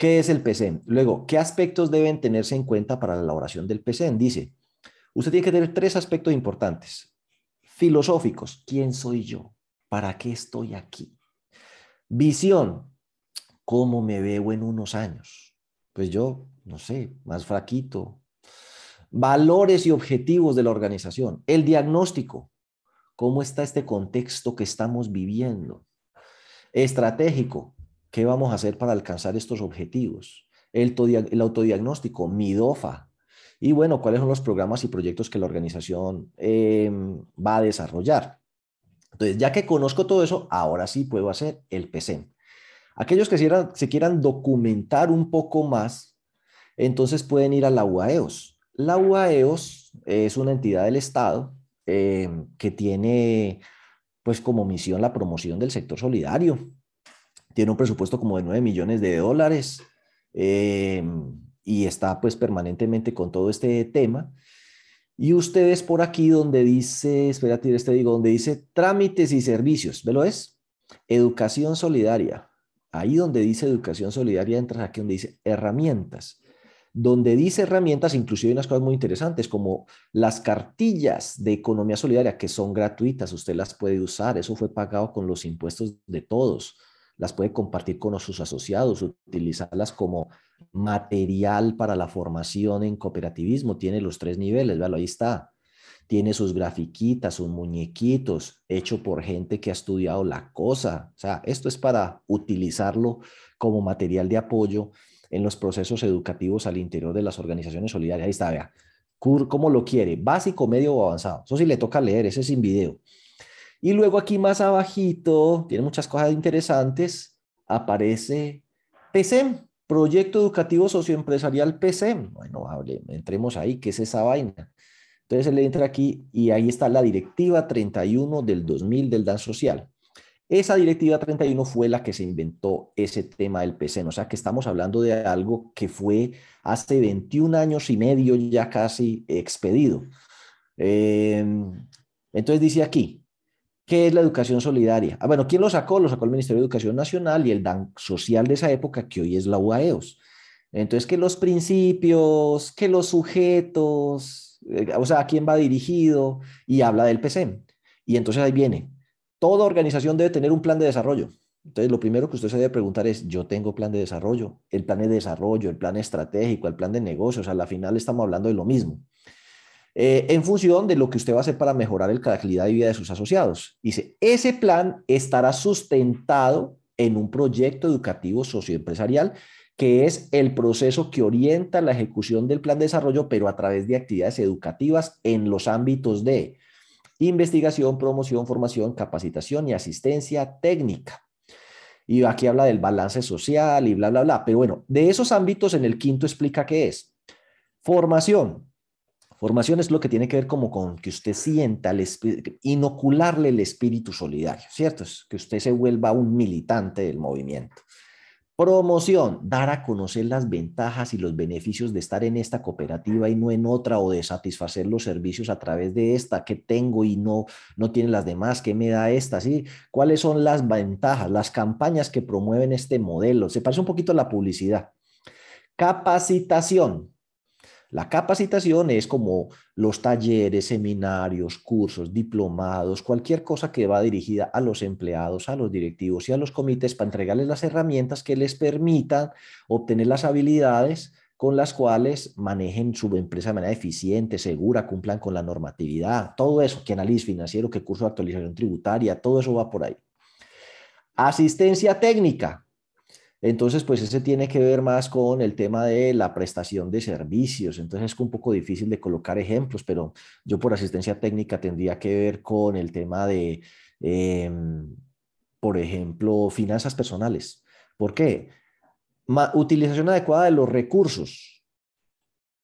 ¿Qué es el PCM? Luego, ¿qué aspectos deben tenerse en cuenta para la elaboración del PCM? Dice, usted tiene que tener tres aspectos importantes. Filosóficos, ¿quién soy yo? ¿Para qué estoy aquí? Visión, ¿cómo me veo en unos años? Pues yo, no sé, más fraquito. Valores y objetivos de la organización. El diagnóstico, ¿cómo está este contexto que estamos viviendo? Estratégico, ¿Qué vamos a hacer para alcanzar estos objetivos? El, autodiagnóstico, MIDOFA. Y bueno, ¿cuáles son los programas y proyectos que la organización em, va a desarrollar? Entonces, ya que conozco todo eso, ahora sí puedo hacer el PCM. Aquellos que se quieran documentar un poco más, entonces pueden ir a la UAEOS. La UAEOS es una entidad del Estado em, que tiene pues como misión la promoción del sector solidario tiene un presupuesto como de 9 millones de dólares eh, y está pues permanentemente con todo este tema. Y ustedes por aquí donde dice, espérate, este digo, donde dice trámites y servicios, ¿ve lo es? Educación solidaria. Ahí donde dice educación solidaria entras aquí donde dice herramientas. Donde dice herramientas, inclusive hay unas cosas muy interesantes como las cartillas de economía solidaria que son gratuitas, usted las puede usar, eso fue pagado con los impuestos de todos las puede compartir con sus asociados, utilizarlas como material para la formación en cooperativismo. Tiene los tres niveles, ¿vale? ahí está. Tiene sus grafiquitas, sus muñequitos, hecho por gente que ha estudiado la cosa. O sea, esto es para utilizarlo como material de apoyo en los procesos educativos al interior de las organizaciones solidarias. Ahí está, vea. ¿Cómo lo quiere? ¿Básico, medio o avanzado? Eso sí le toca leer, ese es sin video. Y luego aquí más abajito, tiene muchas cosas interesantes, aparece PSEM, Proyecto Educativo Socioempresarial PSEM. Bueno, hable, entremos ahí, ¿qué es esa vaina? Entonces él entra aquí y ahí está la directiva 31 del 2000 del DAN Social. Esa directiva 31 fue la que se inventó ese tema del PSEM, o sea que estamos hablando de algo que fue hace 21 años y medio ya casi expedido. Em, entonces dice aquí, ¿Qué es la educación solidaria? Ah, bueno, ¿quién lo sacó? Lo sacó el Ministerio de Educación Nacional y el DAN social de esa época, que hoy es la UAEOS. Entonces, que los principios, que los sujetos, eh, o sea, a quién va dirigido y habla del PCM. Y entonces ahí viene, toda organización debe tener un plan de desarrollo. Entonces, lo primero que usted se debe preguntar es, yo tengo plan de desarrollo, el plan de desarrollo, el plan estratégico, el plan de negocios, a la final estamos hablando de lo mismo. Eh, en función de lo que usted va a hacer para mejorar la calidad de vida de sus asociados. Dice, ese plan estará sustentado en un proyecto educativo socioempresarial que es el proceso que orienta la ejecución del plan de desarrollo, pero a través de actividades educativas en los ámbitos de investigación, promoción, formación, capacitación y asistencia técnica. Y aquí habla del balance social y bla, bla, bla. Pero bueno, de esos ámbitos en el quinto explica qué es. Formación, Formación es lo que tiene que ver como con que usted sienta, inocularle el espíritu solidario, ¿cierto? Es que usted se vuelva un militante del movimiento. Promoción, dar a conocer las ventajas y los beneficios de estar en esta cooperativa y no en otra o de satisfacer los servicios a través de esta que tengo y no, no tiene las demás, que me da esta, ¿sí? ¿Cuáles son las ventajas, las campañas que promueven este modelo? Se parece un poquito a la publicidad. Capacitación, la capacitación es como los talleres, seminarios, cursos, diplomados, cualquier cosa que va dirigida a los empleados, a los directivos y a los comités para entregarles las herramientas que les permitan obtener las habilidades con las cuales manejen su empresa de manera eficiente, segura, cumplan con la normatividad, todo eso, que análisis financiero, que curso de actualización tributaria, todo eso va por ahí. Asistencia técnica, entonces, pues ese tiene que ver más con el tema de la prestación de servicios. Entonces es un poco difícil de colocar ejemplos, pero yo por asistencia técnica tendría que ver con el tema de, em, por ejemplo, finanzas personales. ¿Por qué? utilización adecuada de los recursos.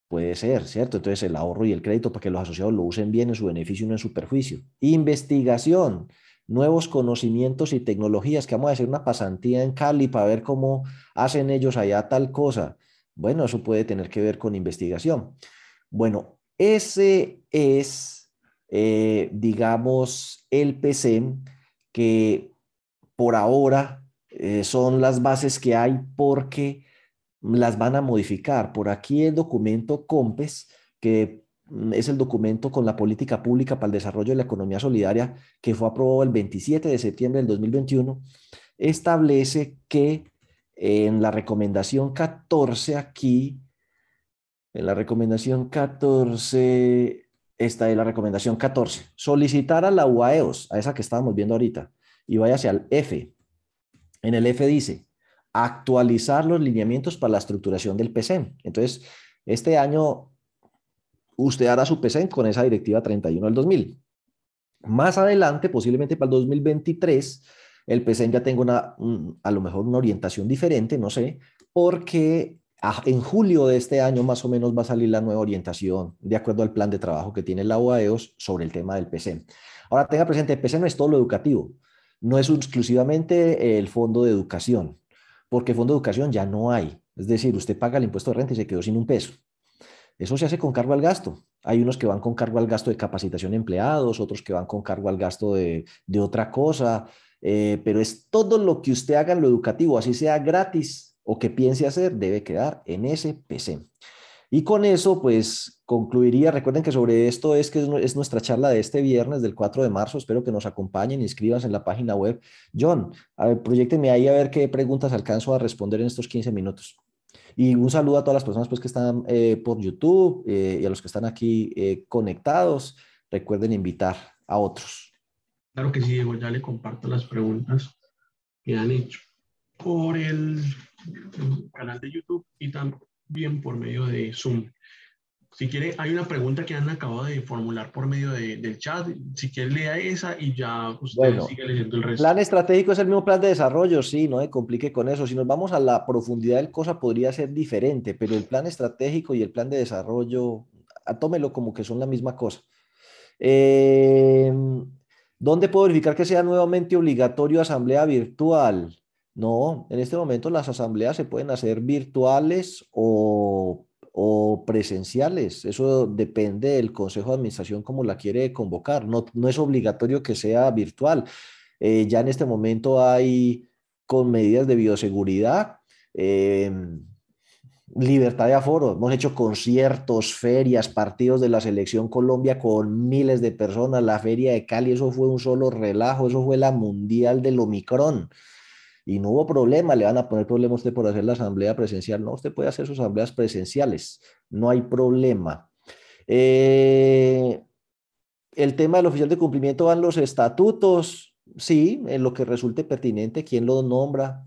Puede ser, ¿cierto? Entonces el ahorro y el crédito para que los asociados lo usen bien en su beneficio y no en su perjuicio. Investigación nuevos conocimientos y tecnologías, que vamos a hacer una pasantía en Cali para ver cómo hacen ellos allá tal cosa. Bueno, eso puede tener que ver con investigación. Bueno, ese es, eh, digamos, el PC que por ahora eh, son las bases que hay porque las van a modificar. Por aquí el documento COMPES, que es el documento con la política pública para el desarrollo de la economía solidaria que fue aprobado el 27 de septiembre del 2021, establece que en la recomendación 14 aquí, en la recomendación 14, esta es la recomendación 14, solicitar a la UAEOS, a esa que estábamos viendo ahorita, y vaya hacia el F. En el F dice, actualizar los lineamientos para la estructuración del PCM. Entonces, este año usted hará su PCN con esa directiva 31 del 2000. Más adelante, posiblemente para el 2023, el PCN ya tenga una, a lo mejor una orientación diferente, no sé, porque en julio de este año más o menos va a salir la nueva orientación de acuerdo al plan de trabajo que tiene la UAEOS sobre el tema del PCN. Ahora tenga presente, el PCN no es todo lo educativo, no es exclusivamente el fondo de educación, porque fondo de educación ya no hay. Es decir, usted paga el impuesto de renta y se quedó sin un peso. Eso se hace con cargo al gasto. Hay unos que van con cargo al gasto de capacitación de empleados, otros que van con cargo al gasto de, otra cosa, eh, pero es todo lo que usted haga en lo educativo, así sea gratis o que piense hacer, debe quedar en ese PC. Y con eso, pues concluiría. Recuerden que sobre esto es que es nuestra charla de este viernes, del 4 de marzo. Espero que nos acompañen, inscríbanse en la página web. John, a proyectenme ahí a ver qué preguntas alcanzo a responder en estos 15 minutos. Y un saludo a todas las personas pues, que están eh, por YouTube eh, y a los que están aquí eh, conectados. Recuerden invitar a otros. Claro que sí, Diego, ya le comparto las preguntas que han hecho por el canal de YouTube y también por medio de Zoom. Si quiere, hay una pregunta que han acabado de formular por medio del chat. Si quiere, lea esa y ya usted sigue leyendo el resto. Plan estratégico es el mismo plan de desarrollo, sí, no me complique con eso. Si nos vamos a la profundidad del cosa, podría ser diferente, pero el plan estratégico y el plan de desarrollo, tómelo como que son la misma cosa. Em, ¿Dónde puedo verificar que sea nuevamente obligatorio asamblea virtual? No, en este momento las asambleas se pueden hacer virtuales o o presenciales. Eso depende del Consejo de Administración como la quiere convocar. No, no es obligatorio que sea virtual. Eh, ya en este momento hay con medidas de bioseguridad. Em, libertad de aforo. Hemos hecho conciertos, ferias, partidos de la selección Colombia con miles de personas. La feria de Cali, eso fue un solo relajo, eso fue la mundial del Omicron. Y no hubo problema, le van a poner problema a usted por hacer la asamblea presencial. No, usted puede hacer sus asambleas presenciales, no hay problema. Eh, el tema del oficial de cumplimiento van los estatutos, sí, en lo que resulte pertinente, quién lo nombra,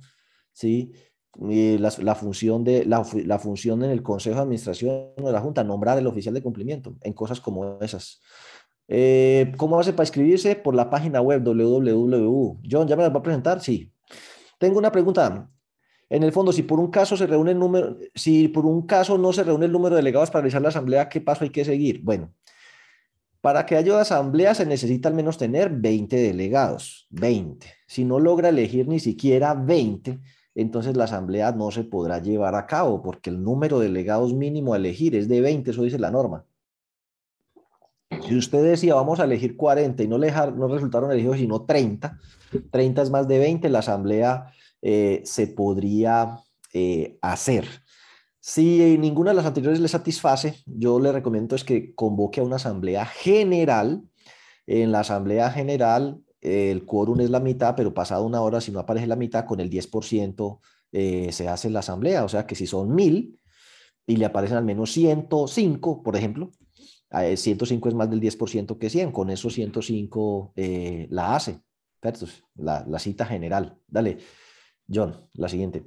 sí la, función de, la, función en el Consejo de Administración de la Junta, nombrar el oficial de cumplimiento en cosas como esas. Eh, ¿Cómo hace para inscribirse? Por la página web www. John, ¿ya me la va a presentar? Sí. Tengo una pregunta. En el fondo, si por un caso se reúne el número, si por un caso no se reúne el número de delegados para realizar la asamblea, ¿qué paso hay que seguir? Bueno, para que haya asamblea se necesita al menos tener 20 delegados, 20. Si no logra elegir ni siquiera 20, entonces la asamblea no se podrá llevar a cabo porque el número de delegados mínimo a elegir es de 20, eso dice la norma. Si usted decía vamos a elegir 40 y no, no resultaron elegidos sino 30, 30 es más de 20, la asamblea eh, se podría eh, hacer. Si ninguna de las anteriores le satisface, yo le recomiendo es que convoque a una asamblea general. En la asamblea general el quórum es la mitad, pero pasada una hora, si no aparece la mitad, con el 10% eh, se hace la asamblea. O sea que si son mil y le aparecen al menos 105, por ejemplo, 105 eh, es más del 10% que 100, con esos 105 eh, la hace. La, la, cita general. Dale, John, la siguiente.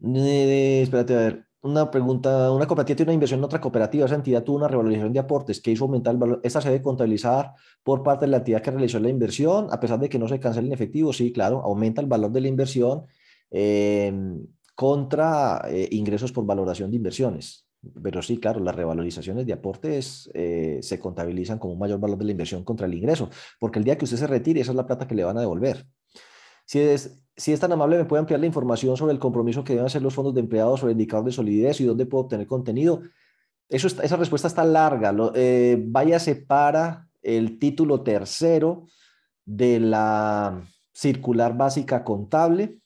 espérate, a ver una pregunta, una cooperativa tiene una inversión en otra cooperativa, esa entidad tuvo una revalorización de aportes que hizo aumentar el valor, esta se debe contabilizar por parte de la entidad que realizó la inversión, a pesar de que no se cancele en efectivo, sí, claro, aumenta el valor de la inversión em, contra eh, ingresos por valoración de inversiones. Pero sí, claro, las revalorizaciones de aportes eh, se contabilizan como un mayor valor de la inversión contra el ingreso, porque el día que usted se retire, esa es la plata que le van a devolver. Si es, si es tan amable, me puede ampliar la información sobre el compromiso que deben hacer los fondos de empleados sobre el indicador de solidez y dónde puedo obtener contenido. Eso esa respuesta está larga. Eh, váyase para el título tercero de la circular básica contable.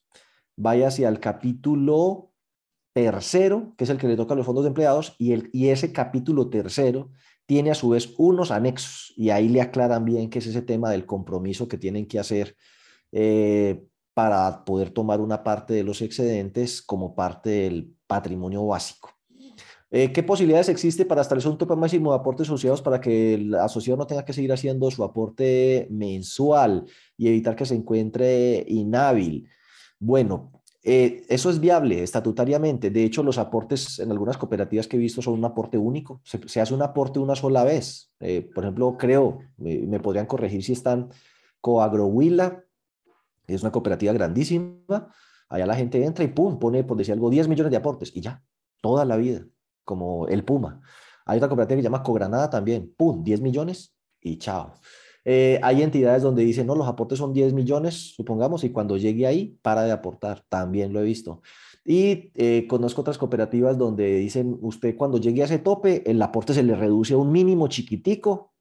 Váyase al capítulo tercero, que es el que le toca a los fondos de empleados, y, el, y ese capítulo tercero tiene a su vez unos anexos, y ahí le aclaran bien qué es ese tema del compromiso que tienen que hacer eh, para poder tomar una parte de los excedentes como parte del patrimonio básico. Eh, ¿Qué posibilidades existe para establecer un tope máximo de aportes asociados para que el asociado no tenga que seguir haciendo su aporte mensual y evitar que se encuentre inhábil? Bueno, eh, eso es viable estatutariamente. De hecho, los aportes en algunas cooperativas que he visto son un aporte único. Se, hace un aporte una sola vez. por ejemplo, creo, me podrían corregir si están Coagrohuila, es una cooperativa grandísima, allá la gente entra y pum, pone, por decir algo, 10 millones de aportes y ya, toda la vida, como el Puma. Hay otra cooperativa que se llama Cogranada también, pum, 10 millones y chao. Eh, hay entidades donde dicen, no, los aportes son 10 millones, supongamos, y cuando llegue ahí, para de aportar, también lo he visto. Y eh, conozco otras cooperativas donde dicen, usted cuando llegue a ese tope, el aporte se le reduce a un mínimo chiquitico.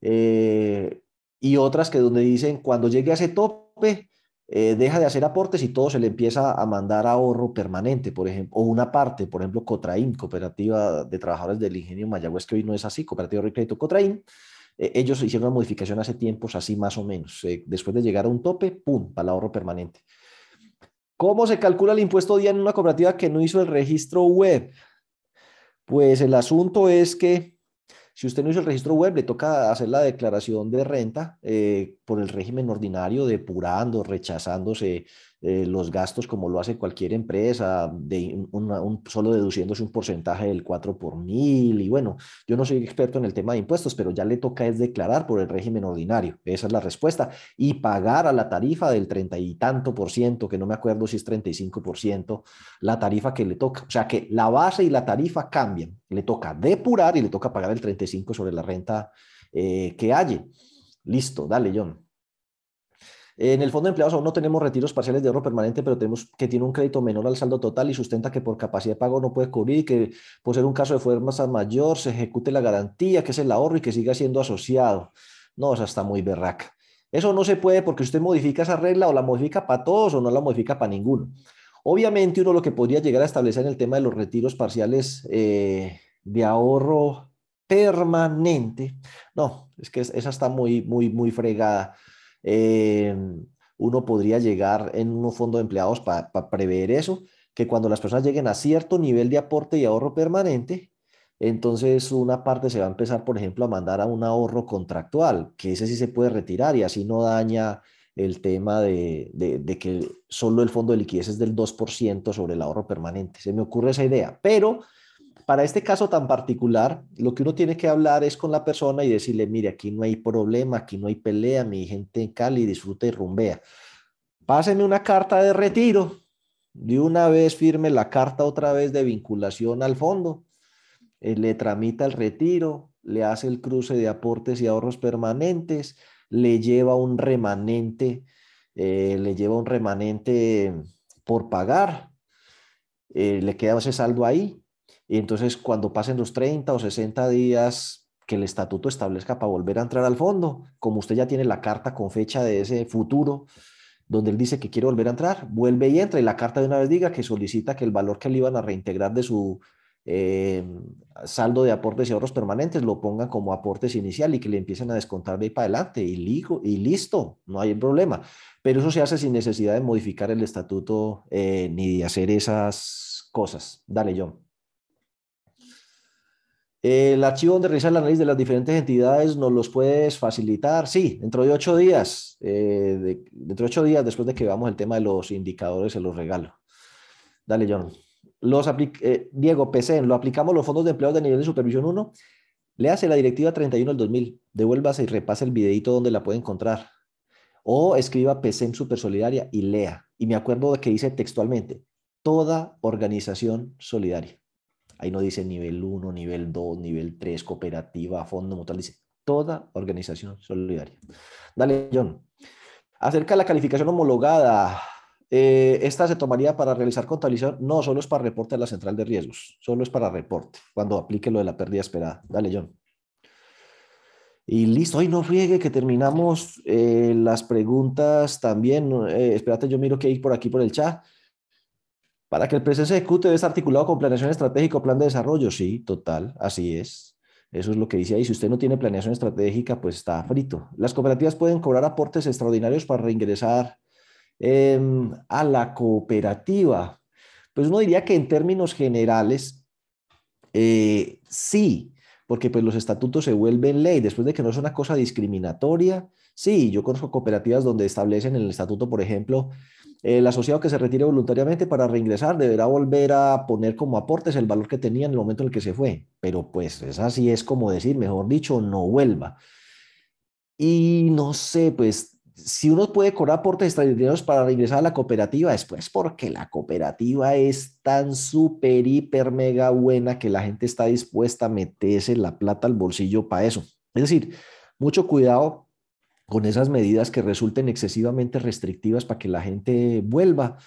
Eh, y otras que donde dicen, cuando llegue a ese tope, eh, deja de hacer aportes y todo se le empieza a mandar ahorro permanente, por ejemplo, o una parte, por ejemplo, Cotraín, Cooperativa de Trabajadores del Ingenio Mayagüez, que hoy no es así, Cooperativa de Crédito Cotraín, eh, ellos hicieron una modificación hace tiempos así más o menos. Eh, después de llegar a un tope, ¡pum!, para el ahorro permanente. ¿Cómo se calcula el impuesto día en una cooperativa que no hizo el registro web? Pues el asunto es que si usted no hizo el registro web, le toca hacer la declaración de renta eh, por el régimen ordinario, depurando, rechazándose eh, los gastos como lo hace cualquier empresa, de un, solo deduciéndose un porcentaje del 4 por mil. Y bueno, yo no soy experto en el tema de impuestos, pero ya le toca es declarar por el régimen ordinario. Esa es la respuesta. Y pagar a la tarifa del 30 y tanto por ciento, que no me acuerdo si es 35 por ciento, la tarifa que le toca. O sea que la base y la tarifa cambian. Le toca depurar y le toca pagar el 35 sobre la renta eh, que haya. Listo, dale, John. En el fondo de empleados aún no tenemos retiros parciales de ahorro permanente, pero tenemos que tiene un crédito menor al saldo total y sustenta que por capacidad de pago no puede cubrir que por ser un caso de fuerza mayor se ejecute la garantía, que es el ahorro y que siga siendo asociado. No, esa está muy berraca. Eso no se puede porque usted modifica esa regla o la modifica para todos o no la modifica para ninguno. Obviamente uno lo que podría llegar a establecer en el tema de los retiros parciales eh, de ahorro permanente, no, es que esa está muy, muy, muy fregada. Eh, uno podría llegar en un fondo de empleados para prever eso, que cuando las personas lleguen a cierto nivel de aporte y ahorro permanente, entonces una parte se va a empezar, por ejemplo, a mandar a un ahorro contractual, que ese sí se puede retirar y así no daña el tema de, de, que solo el fondo de liquidez es del 2% sobre el ahorro permanente. Se me ocurre esa idea, pero para este caso tan particular, lo que uno tiene que hablar es con la persona y decirle, mire, aquí no hay problema, aquí no hay pelea, mi gente en Cali disfruta y rumbea. Páseme una carta de retiro, de una vez firme la carta otra vez de vinculación al fondo, eh, le tramita el retiro, le hace el cruce de aportes y ahorros permanentes, le lleva un remanente, eh, le lleva un remanente por pagar, eh, le queda ese saldo ahí. Y entonces cuando pasen los 30 o 60 días que el estatuto establezca para volver a entrar al fondo, como usted ya tiene la carta con fecha de ese futuro, donde él dice que quiere volver a entrar, vuelve y entra y la carta de una vez diga que solicita que el valor que le iban a reintegrar de su eh, saldo de aportes y ahorros permanentes, lo pongan como aportes inicial y que le empiecen a descontar de ahí para adelante y, listo, no hay problema. Pero eso se hace sin necesidad de modificar el estatuto eh, ni de hacer esas cosas. Dale, John. El archivo donde realiza el análisis de las diferentes entidades nos los puedes facilitar. Sí, dentro de ocho días, eh, dentro de ocho días después de que veamos el tema de los indicadores, se los regalo. Dale, John los eh, Diego, PC, lo aplicamos los fondos de empleados de nivel de supervisión 1, le hace la directiva 31 del 2000, devuélvase y repase el videito donde la puede encontrar. O escriba PCM Super Solidaria y lea. Y me acuerdo de que dice textualmente, toda organización solidaria. Ahí no dice nivel 1, nivel 2, nivel 3, cooperativa, fondo mutual, dice toda organización solidaria. Dale, John. Acerca de la calificación homologada, eh, esta se tomaría para realizar contabilización. No, solo es para reporte a la central de riesgos. Solo es para reporte, cuando aplique lo de la pérdida esperada. Dale, John. Y listo, hoy no friegue que terminamos eh, las preguntas también. Eh, espérate, yo miro que hay por aquí por el chat. Para que el proceso ejecute debe estar articulado con planeación estratégica o plan de desarrollo. Sí, total, así es. Eso es lo que dice ahí. Si usted no tiene planeación estratégica, pues está frito. Las cooperativas pueden cobrar aportes extraordinarios para reingresar Em, a la cooperativa? Pues uno diría que en términos generales, eh, sí, porque pues los estatutos se vuelven ley, después de que no es una cosa discriminatoria. Sí, yo conozco cooperativas donde establecen en el estatuto, por ejemplo, el asociado que se retire voluntariamente para reingresar deberá volver a poner como aportes el valor que tenía en el momento en el que se fue. Pero pues es así, es como decir, mejor dicho, no vuelva. Y no sé, pues si uno puede cobrar aportes extraordinarios para ingresar a la cooperativa, es pues porque la cooperativa es tan súper, hiper, mega buena que la gente está dispuesta a meterse la plata al bolsillo para eso. Es decir, mucho cuidado con esas medidas que resulten excesivamente restrictivas para que la gente vuelva,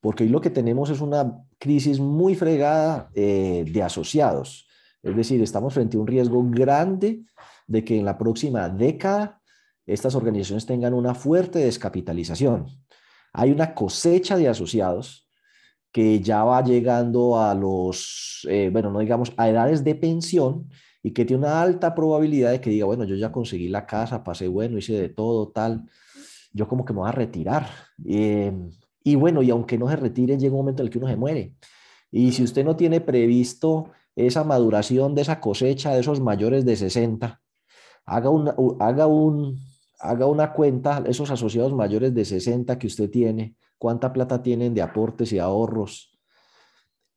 porque hoy lo que tenemos es una crisis muy fregada eh, de asociados. Es decir, estamos frente a un riesgo grande de que en la próxima década estas organizaciones tengan una fuerte descapitalización. Hay una cosecha de asociados que ya va llegando a los, eh, bueno, no digamos, a edades de pensión y que tiene una alta probabilidad de que diga, bueno, yo ya conseguí la casa, pasé bueno, hice de todo, tal, yo como que me voy a retirar. Em, y bueno, y aunque no se retire, llega un momento en el que uno se muere. Y si usted no tiene previsto esa maduración de esa cosecha de esos mayores de 60, haga, una, haga un, haga una cuenta, esos asociados mayores de 60 que usted tiene, cuánta plata tienen de aportes y ahorros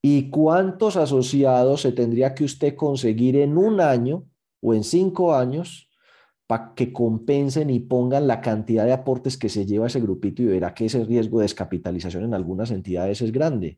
y cuántos asociados se tendría que usted conseguir en un año o en cinco años para que compensen y pongan la cantidad de aportes que se lleva ese grupito y verá que ese riesgo de descapitalización en algunas entidades es grande.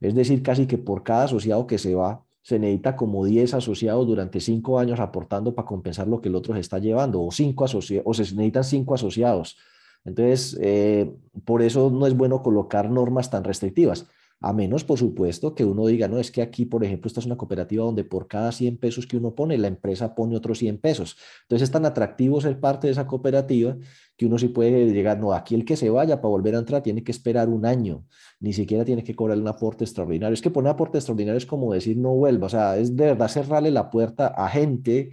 Es decir, casi que por cada asociado que se va, se necesita como 10 asociados durante 5 años aportando para compensar lo que el otro se está llevando, o, cinco o se necesitan 5 asociados. Entonces, eh, por eso no es bueno colocar normas tan restrictivas. A menos, por supuesto, que uno diga, no, es que aquí, por ejemplo, esta es una cooperativa donde por cada 100 pesos que uno pone, la empresa pone otros 100 pesos. Entonces es tan atractivo ser parte de esa cooperativa que uno sí puede llegar, no, aquí el que se vaya para volver a entrar tiene que esperar un año, ni siquiera tiene que cobrar un aporte extraordinario. Es que poner aporte extraordinario es como decir no vuelva, o sea, es de verdad cerrarle la puerta a gente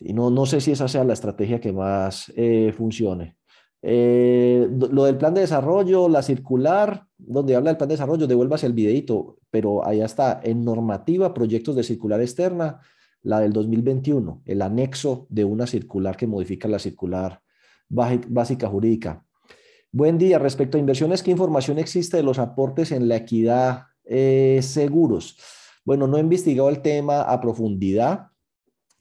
y no, no sé si esa sea la estrategia que más eh, funcione. Eh, lo del plan de desarrollo, la circular, donde habla del plan de desarrollo, devuélvase el videito, pero allá está, en normativa, proyectos de circular externa, la del 2021, el anexo de una circular que modifica la circular básica jurídica. Buen día, respecto a inversiones, ¿qué información existe de los aportes en la equidad eh, seguros? Bueno, no he investigado el tema a profundidad.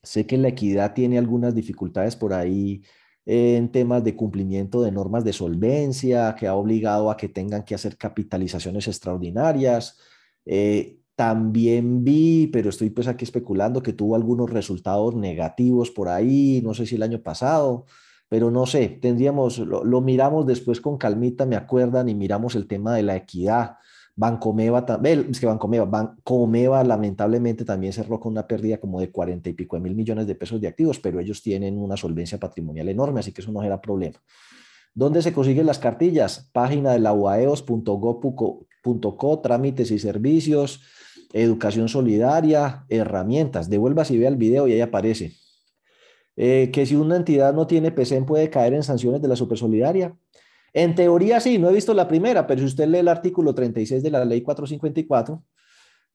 Sé que la equidad tiene algunas dificultades por ahí en temas de cumplimiento de normas de solvencia, que ha obligado a que tengan que hacer capitalizaciones extraordinarias. Eh, también vi, pero estoy pues aquí especulando, que tuvo algunos resultados negativos por ahí, no sé si el año pasado, pero no sé, tendríamos, lo, lo miramos después con calmita, me acuerdan, y miramos el tema de la equidad Bancomeva, es que Bancomeva, Bancomeva lamentablemente también cerró con una pérdida como de 40 y pico de mil millones de pesos de activos, pero ellos tienen una solvencia patrimonial enorme, así que eso no era problema. ¿Dónde se consiguen las cartillas? Página de la uaeos.go.co, trámites y servicios, educación solidaria, herramientas. Devuelva si ve el video y ahí aparece. Eh, que si una entidad no tiene PCM puede caer en sanciones de la supersolidaria. En teoría sí, no he visto la primera, pero si usted lee el artículo 36 de la ley 454,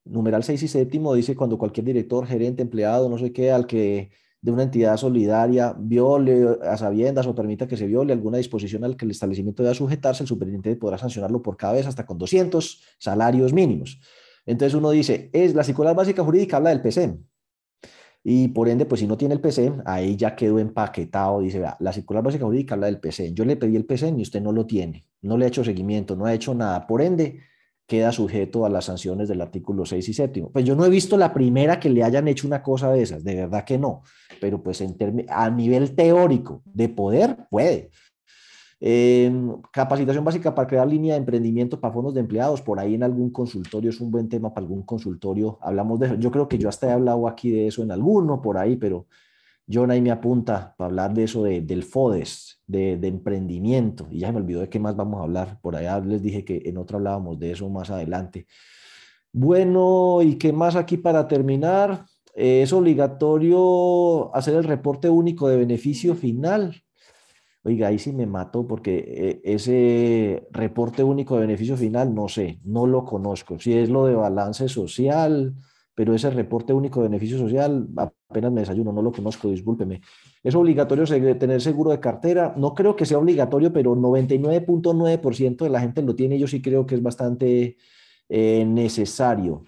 numeral 6 y séptimo, dice cuando cualquier director, gerente, empleado, no sé qué, al que de una entidad solidaria viole a sabiendas o permita que se viole alguna disposición al que el establecimiento deba sujetarse, el superintendente podrá sancionarlo por cada vez hasta con 200 salarios mínimos. Entonces uno dice, es la circular básica jurídica habla del PCM, y por ende, pues si no tiene el PC, ahí ya quedó empaquetado. Dice, vea, la circular básica jurídica habla del PC. Yo le pedí el PC y usted no lo tiene. No le ha hecho seguimiento, no ha hecho nada. Por ende, queda sujeto a las sanciones del artículo 6 y séptimo. Pues yo no he visto la primera que le hayan hecho una cosa de esas, de verdad que no. Pero pues en a nivel teórico de poder, puede. Em, capacitación básica para crear línea de emprendimiento para fondos de empleados, por ahí en algún consultorio es un buen tema para algún consultorio. Hablamos de eso. Yo creo que yo hasta he hablado aquí de eso en alguno por ahí, pero John ahí me apunta para hablar de eso de, del FODES, de, de, emprendimiento. Y ya me olvidó de qué más vamos a hablar. Por allá les dije que en otro hablábamos de eso más adelante. Bueno, ¿y qué más aquí para terminar? es obligatorio hacer el reporte único de beneficio final. Oiga, ahí sí me mató porque eh, ese reporte único de beneficio final, no sé, no lo conozco. Si es lo de balance social, pero ese reporte único de beneficio social, apenas me desayuno, no lo conozco, discúlpeme. ¿Es obligatorio tener seguro de cartera? No creo que sea obligatorio, pero 99.9% de la gente lo tiene. Yo sí creo que es bastante eh, necesario.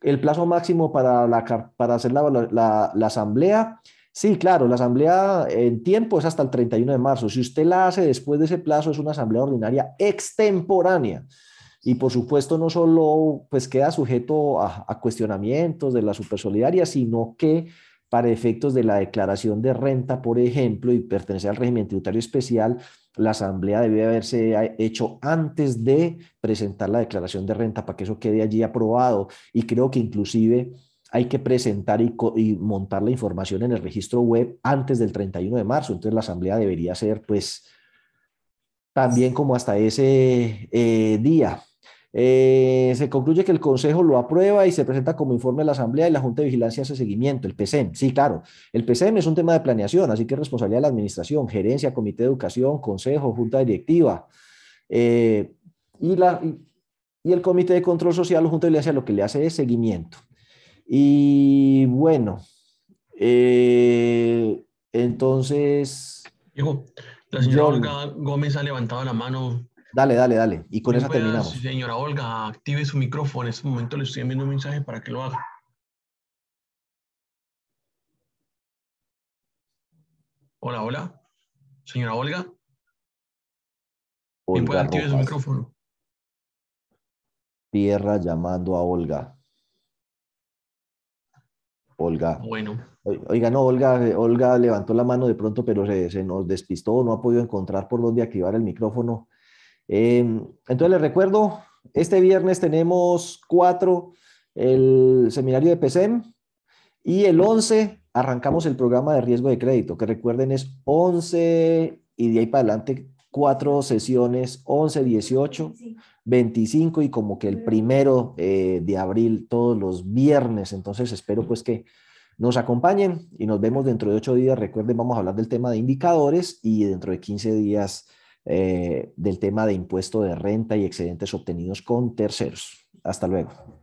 El plazo máximo para, la, para hacer la, la, la asamblea Sí, claro, la asamblea en tiempo es hasta el 31 de marzo. Si usted la hace después de ese plazo, es una asamblea ordinaria extemporánea. Y por supuesto, no solo pues queda sujeto a, cuestionamientos de la supersolidaria, sino que para efectos de la declaración de renta, por ejemplo, y pertenecer al régimen tributario especial, la asamblea debe haberse hecho antes de presentar la declaración de renta para que eso quede allí aprobado. Y creo que inclusive hay que presentar y, montar la información en el registro web antes del 31 de marzo. Entonces la asamblea debería ser pues también como hasta ese eh, día. Eh, se concluye que el Consejo lo aprueba y se presenta como informe a la Asamblea y la Junta de Vigilancia hace seguimiento, el PCM. Sí, claro, el PCM es un tema de planeación, así que es responsabilidad de la Administración, Gerencia, Comité de Educación, Consejo, Junta Directiva. Eh, y, y, el Comité de Control Social o Junta de Vigilancia lo que le hace es seguimiento. Y bueno, eh, entonces... La señora Olga Gómez ha levantado la mano. Dale, dale, dale. Y con esa terminamos. Señora Olga, active su micrófono. En este momento le estoy enviando un mensaje para que lo haga. Hola, hola. Señora Olga. Olga puede activar su micrófono? Tierra llamando a Olga. Olga. Bueno. Oiga, no, Olga, Olga levantó la mano de pronto, pero se, nos despistó, no ha podido encontrar por dónde activar el micrófono. Em, entonces les recuerdo, este viernes tenemos cuatro, el seminario de PSEM y el 11 arrancamos el programa de riesgo de crédito, que recuerden es 11 y de ahí para adelante cuatro sesiones, 11, 18, 25 y como que el primero eh, de abril todos los viernes. Entonces espero pues que nos acompañen y nos vemos dentro de ocho días. Recuerden, vamos a hablar del tema de indicadores y dentro de 15 días eh, del tema de impuesto de renta y excedentes obtenidos con terceros. Hasta luego.